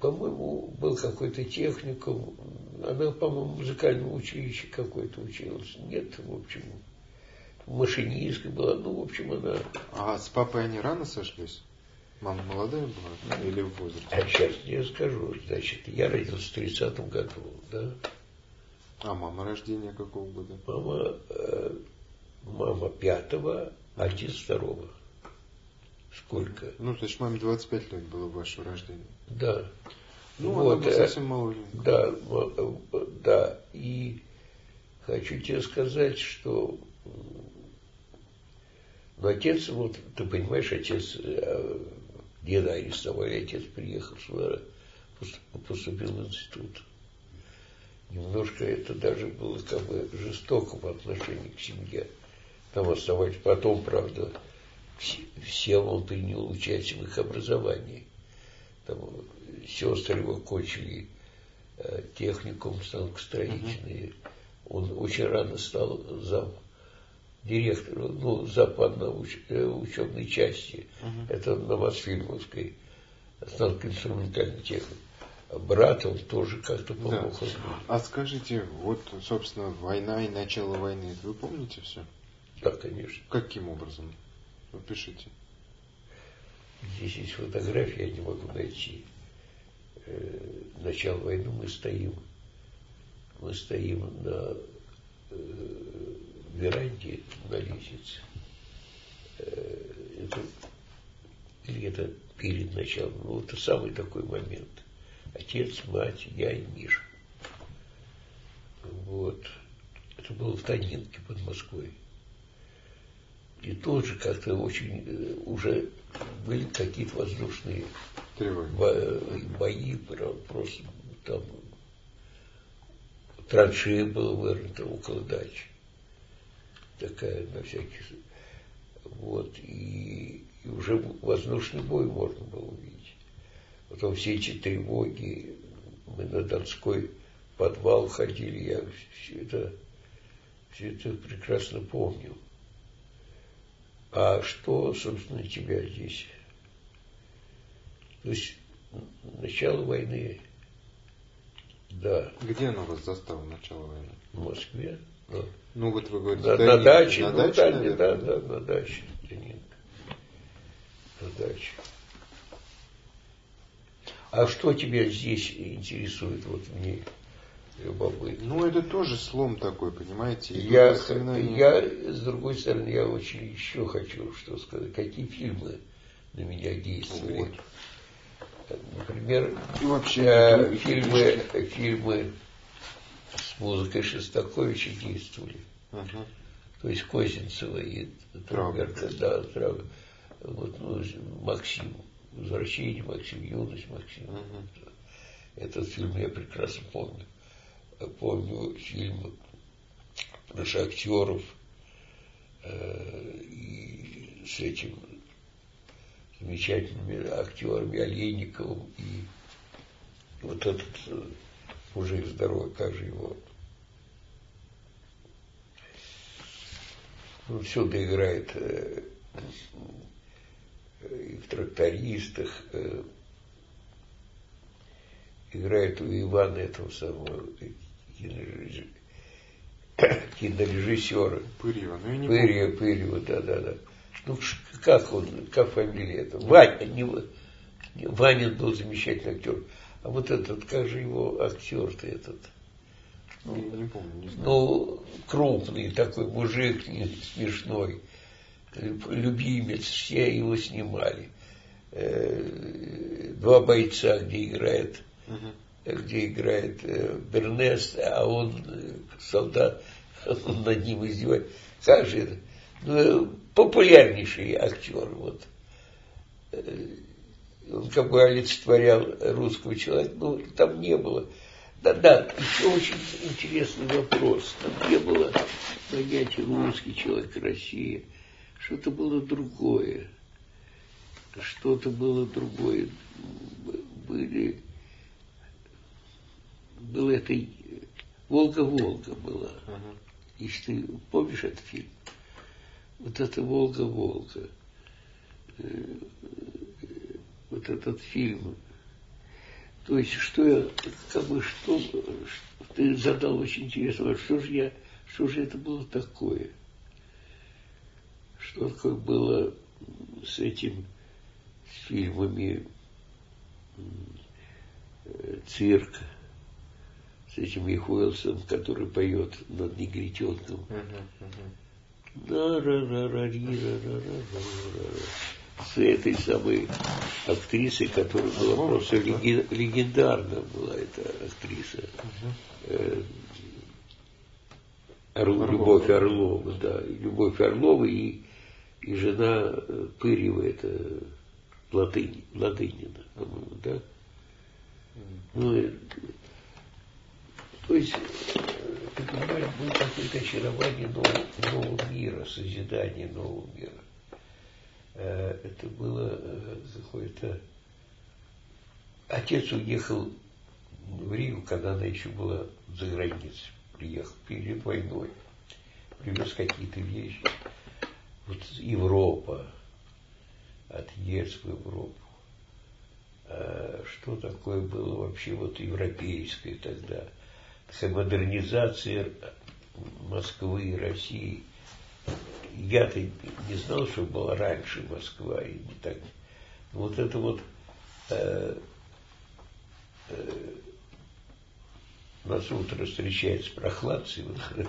По-моему, был какой-то техникум. Она, по-моему, в музыкальном училище какое-то училась. Нет, в общем, машинисткой была. Ну, в общем, она... А с папой они рано сошлись? Мама молодая была или в возрасте? А сейчас я скажу. Значит, я родился в 30-м году, да? А мама рождения какого года? Мама, э, мама пятого, отец второго. Сколько? Ну, значит, маме 25 лет было вашего рождения. Да. Ну, вот, она была э, совсем молоденькая. Да, э, да. И хочу тебе сказать, что но отец, вот, ты понимаешь, отец, э, деда арестовали, отец приехал сюда, поступил в институт. Немножко это даже было как бы жестоко по отношению к семье. Там оставались потом, правда, всем он принял участие в их образовании. Там сестры его кончили э, техникум станкостроительный. Uh-huh. Он очень рано стал зам директору, ну, западной уч, э, части, uh-huh. это на Мосфильмовской, станкоинструментальной технике. Брат он тоже как-то помог. Да. А скажите, вот, собственно, война и начало войны, вы помните все? Да, конечно. Каким образом? Вы пишите. Здесь есть фотография, я не могу найти. Э, начало войны мы стоим. Мы стоим на э, веранде на лестнице. Э, это, или это перед началом. Ну, это самый такой момент. Отец, мать, я и Миша. Вот. Это было в Танинке под Москвой. И тоже как-то очень э, уже были какие-то воздушные бои, просто там траншея была вырыта около дачи такая на всякий случай. Вот, и, и уже воздушный бой можно было увидеть. Потом все эти тревоги, мы на Донской подвал ходили, я все это, все это прекрасно помню. А что, собственно, тебя здесь? То есть начало войны, да. Где оно вас застало, начало войны? В Москве. Да. Ну вот вы говорите, на, на даче, на, ну, даче, да, наверное. да, да, на даче, на даче. А что тебя здесь интересует, вот мне любопытно? Ну, это тоже слом такой, понимаете? Я, я, с другой стороны, я очень еще хочу что сказать. Какие фильмы на меня действовали? Вот. Например, И вообще, э, фильмы, фильмы с музыкой Шостаковича действовали. Угу. То есть Козинцева и Траугерка, да, Траугер. Вот, ну, Максим, возвращение Максим, юность Максим. Угу. Этот фильм я прекрасно помню. Помню фильм про актеров э, и с этим замечательными актерами Олейниковым и вот этот э, мужик здоровый, как же его ну, всюду играет э, и в трактористах, э, играет у Ивана этого самого <coughs> кинорежиссера. Пырьева, ну я не Пырьева, помню. Пырьева, да, да, да. Ну, как он, как фамилия это? Ваня, не, Ванин был замечательный актер. А вот этот, как же его актер-то этот? Ну, не, не помню, не знаю. Ну, крупный такой мужик, не смешной, любимец, все его снимали. Э, два бойца, где играет, угу. где играет э, Бернест, а он солдат, <laughs> он над ним издевается. Как же это? Ну, популярнейший актер, вот. Он как бы олицетворял русского человека, ну, там не было да-да, еще очень интересный вопрос. Там не было понятия русский человек, Россия. Что-то было другое. Что-то было другое. Были... Было это... Волга-Волга была. Если ты помнишь этот фильм? Вот это Волга-Волга. Вот этот фильм то есть, что я, как бы, что, ты задал очень интересно, а что же я, что же это было такое? Что такое было с этим, с фильмами цирк, с этим Михуэлсом, который поет над негритенком. Да, ра с этой самой актрисой, которая была ну, просто леген, легендарна была эта актриса. Э, Орлова. Любовь Орлова, да. Любовь Орлова и, и жена э, Пырева, это Латынь, Латынина, по-моему, да? Ну, э, то есть, ты понимаешь, было какое-то очарование нового, нового мира, созидание нового мира. Э, это было э, какое-то... Отец уехал в Ригу, когда она еще была за границей. Приехал перед войной. Привез какие-то вещи. Вот Европа. Отъезд в Европу. Что такое было вообще вот европейское тогда? Такая модернизация Москвы и России – я-то не знал, что была раньше Москва, и не так. Вот это вот э, э, нас утро встречает с прохладцей, <laughs> вот,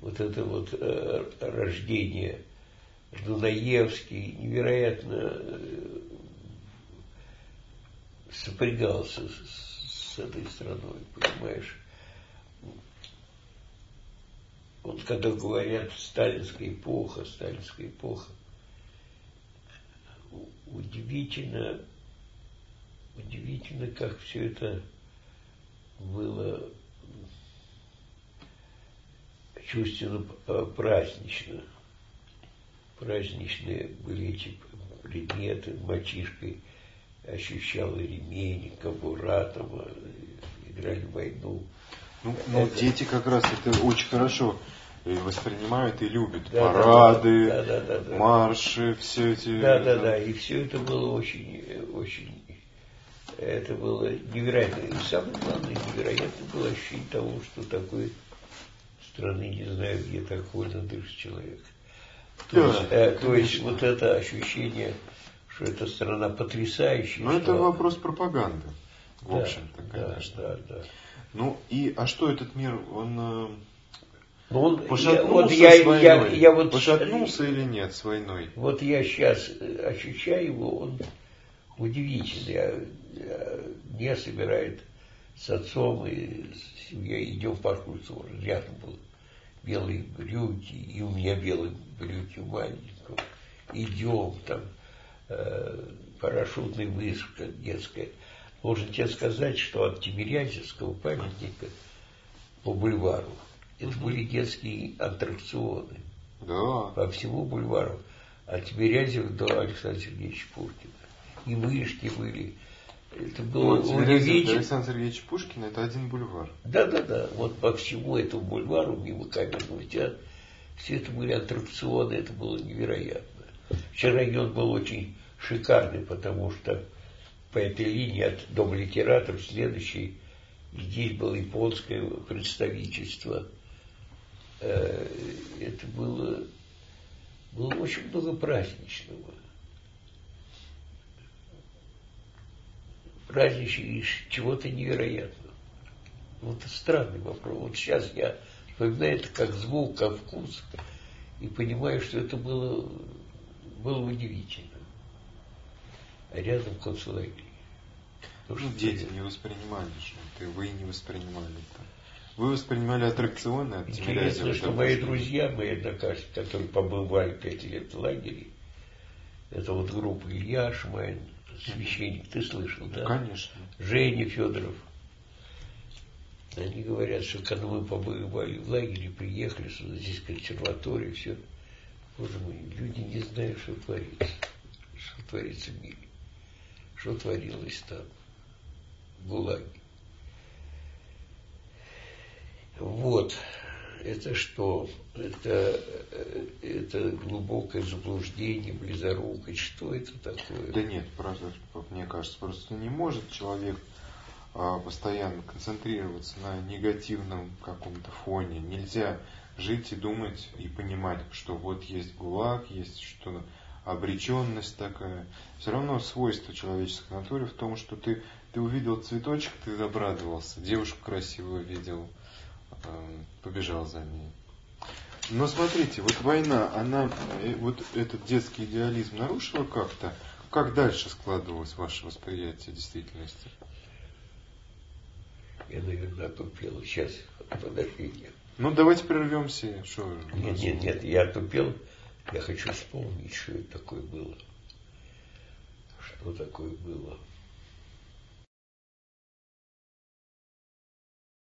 вот это вот э, рождение Дунаевский невероятно э, сопрягался с, с этой страной, понимаешь? Вот когда говорят сталинская эпоха, сталинская эпоха, удивительно, удивительно, как все это было чувственно празднично. Праздничные были эти предметы, мальчишкой ощущал ремень, кобура, там, играли в войну. Ну, ну это... дети как раз это очень хорошо воспринимают и любят. Да, Парады, да, да, да, да, марши, все эти. Да, да, да, и все это было очень, очень, это было невероятно. И самое главное, невероятно было ощущение того, что такой страны не знаю, где так вольно дышит человек. То, да, есть, э, то есть вот это ощущение, что эта страна потрясающая. Но что... это вопрос пропаганды. В да, общем-то, конечно. Да, да, да. Ну и а что этот мир, он э, ну, он, Пошатнулся я, вот я, с войной. Я, я вот, Пошатнулся или нет с войной? Вот я сейчас ощущаю его, он удивительный. Я, я, меня собирает с отцом и с семьей, идем в парк культуры. Рядом был белые брюки, и у меня белые брюки маленького. Идем там, э, парашютная вышка детская. Можно тебе сказать, что от Тимирязевского памятника по бульвару это были детские аттракционы. Да. По всему бульвару. От Тимирязева до Александра Сергеевича Пушкина. И вышки были. Это было вот, удивительно. Александр Сергеевич Пушкин это один бульвар. Да, да, да. Вот по всему этому бульвару, мимо камерного театра, все это были аттракционы, это было невероятно. Вчера район был очень шикарный, потому что по этой линии от Дома литераторов следующий здесь было японское представительство – Э, это было, было очень много праздничного. Праздничного чего-то невероятного. Вот это странный вопрос. Вот сейчас я вспоминаю это как звук, как вкус, и понимаю, что это было, было удивительно. А рядом концлагерь. Ну, дети не воспринимали же это, вы не воспринимали это. Вы воспринимали аттракционы от Интересно, что мои друзья, мои однокашники, которые побывали пять лет в лагере, это вот группа Илья Шмайн, священник, ты слышал, да? Конечно. Женя Федоров. Они говорят, что когда мы побывали в лагере, приехали сюда, здесь консерватория, все. Боже мой, люди не знают, что творится. Что творится в мире. Что творилось там, ГУЛАГе. Вот. Это что? Это, это глубокое заблуждение, близорукость. Что это такое? Да нет, просто, мне кажется, просто не может человек а, постоянно концентрироваться на негативном каком-то фоне. Нельзя жить и думать и понимать, что вот есть ГУЛАГ, есть что обреченность такая. Все равно свойство человеческой натуры в том, что ты, ты увидел цветочек, ты обрадовался, девушку красивую видел, побежал за ней. Но смотрите, вот война, она, э, вот этот детский идеализм нарушила как-то? Как дальше складывалось ваше восприятие действительности? Я, наверное, отупел. Сейчас, подожди. Ну, давайте прервемся. Что, нет, нет, нет, я отупел. Я хочу вспомнить, что это такое было. Что такое было.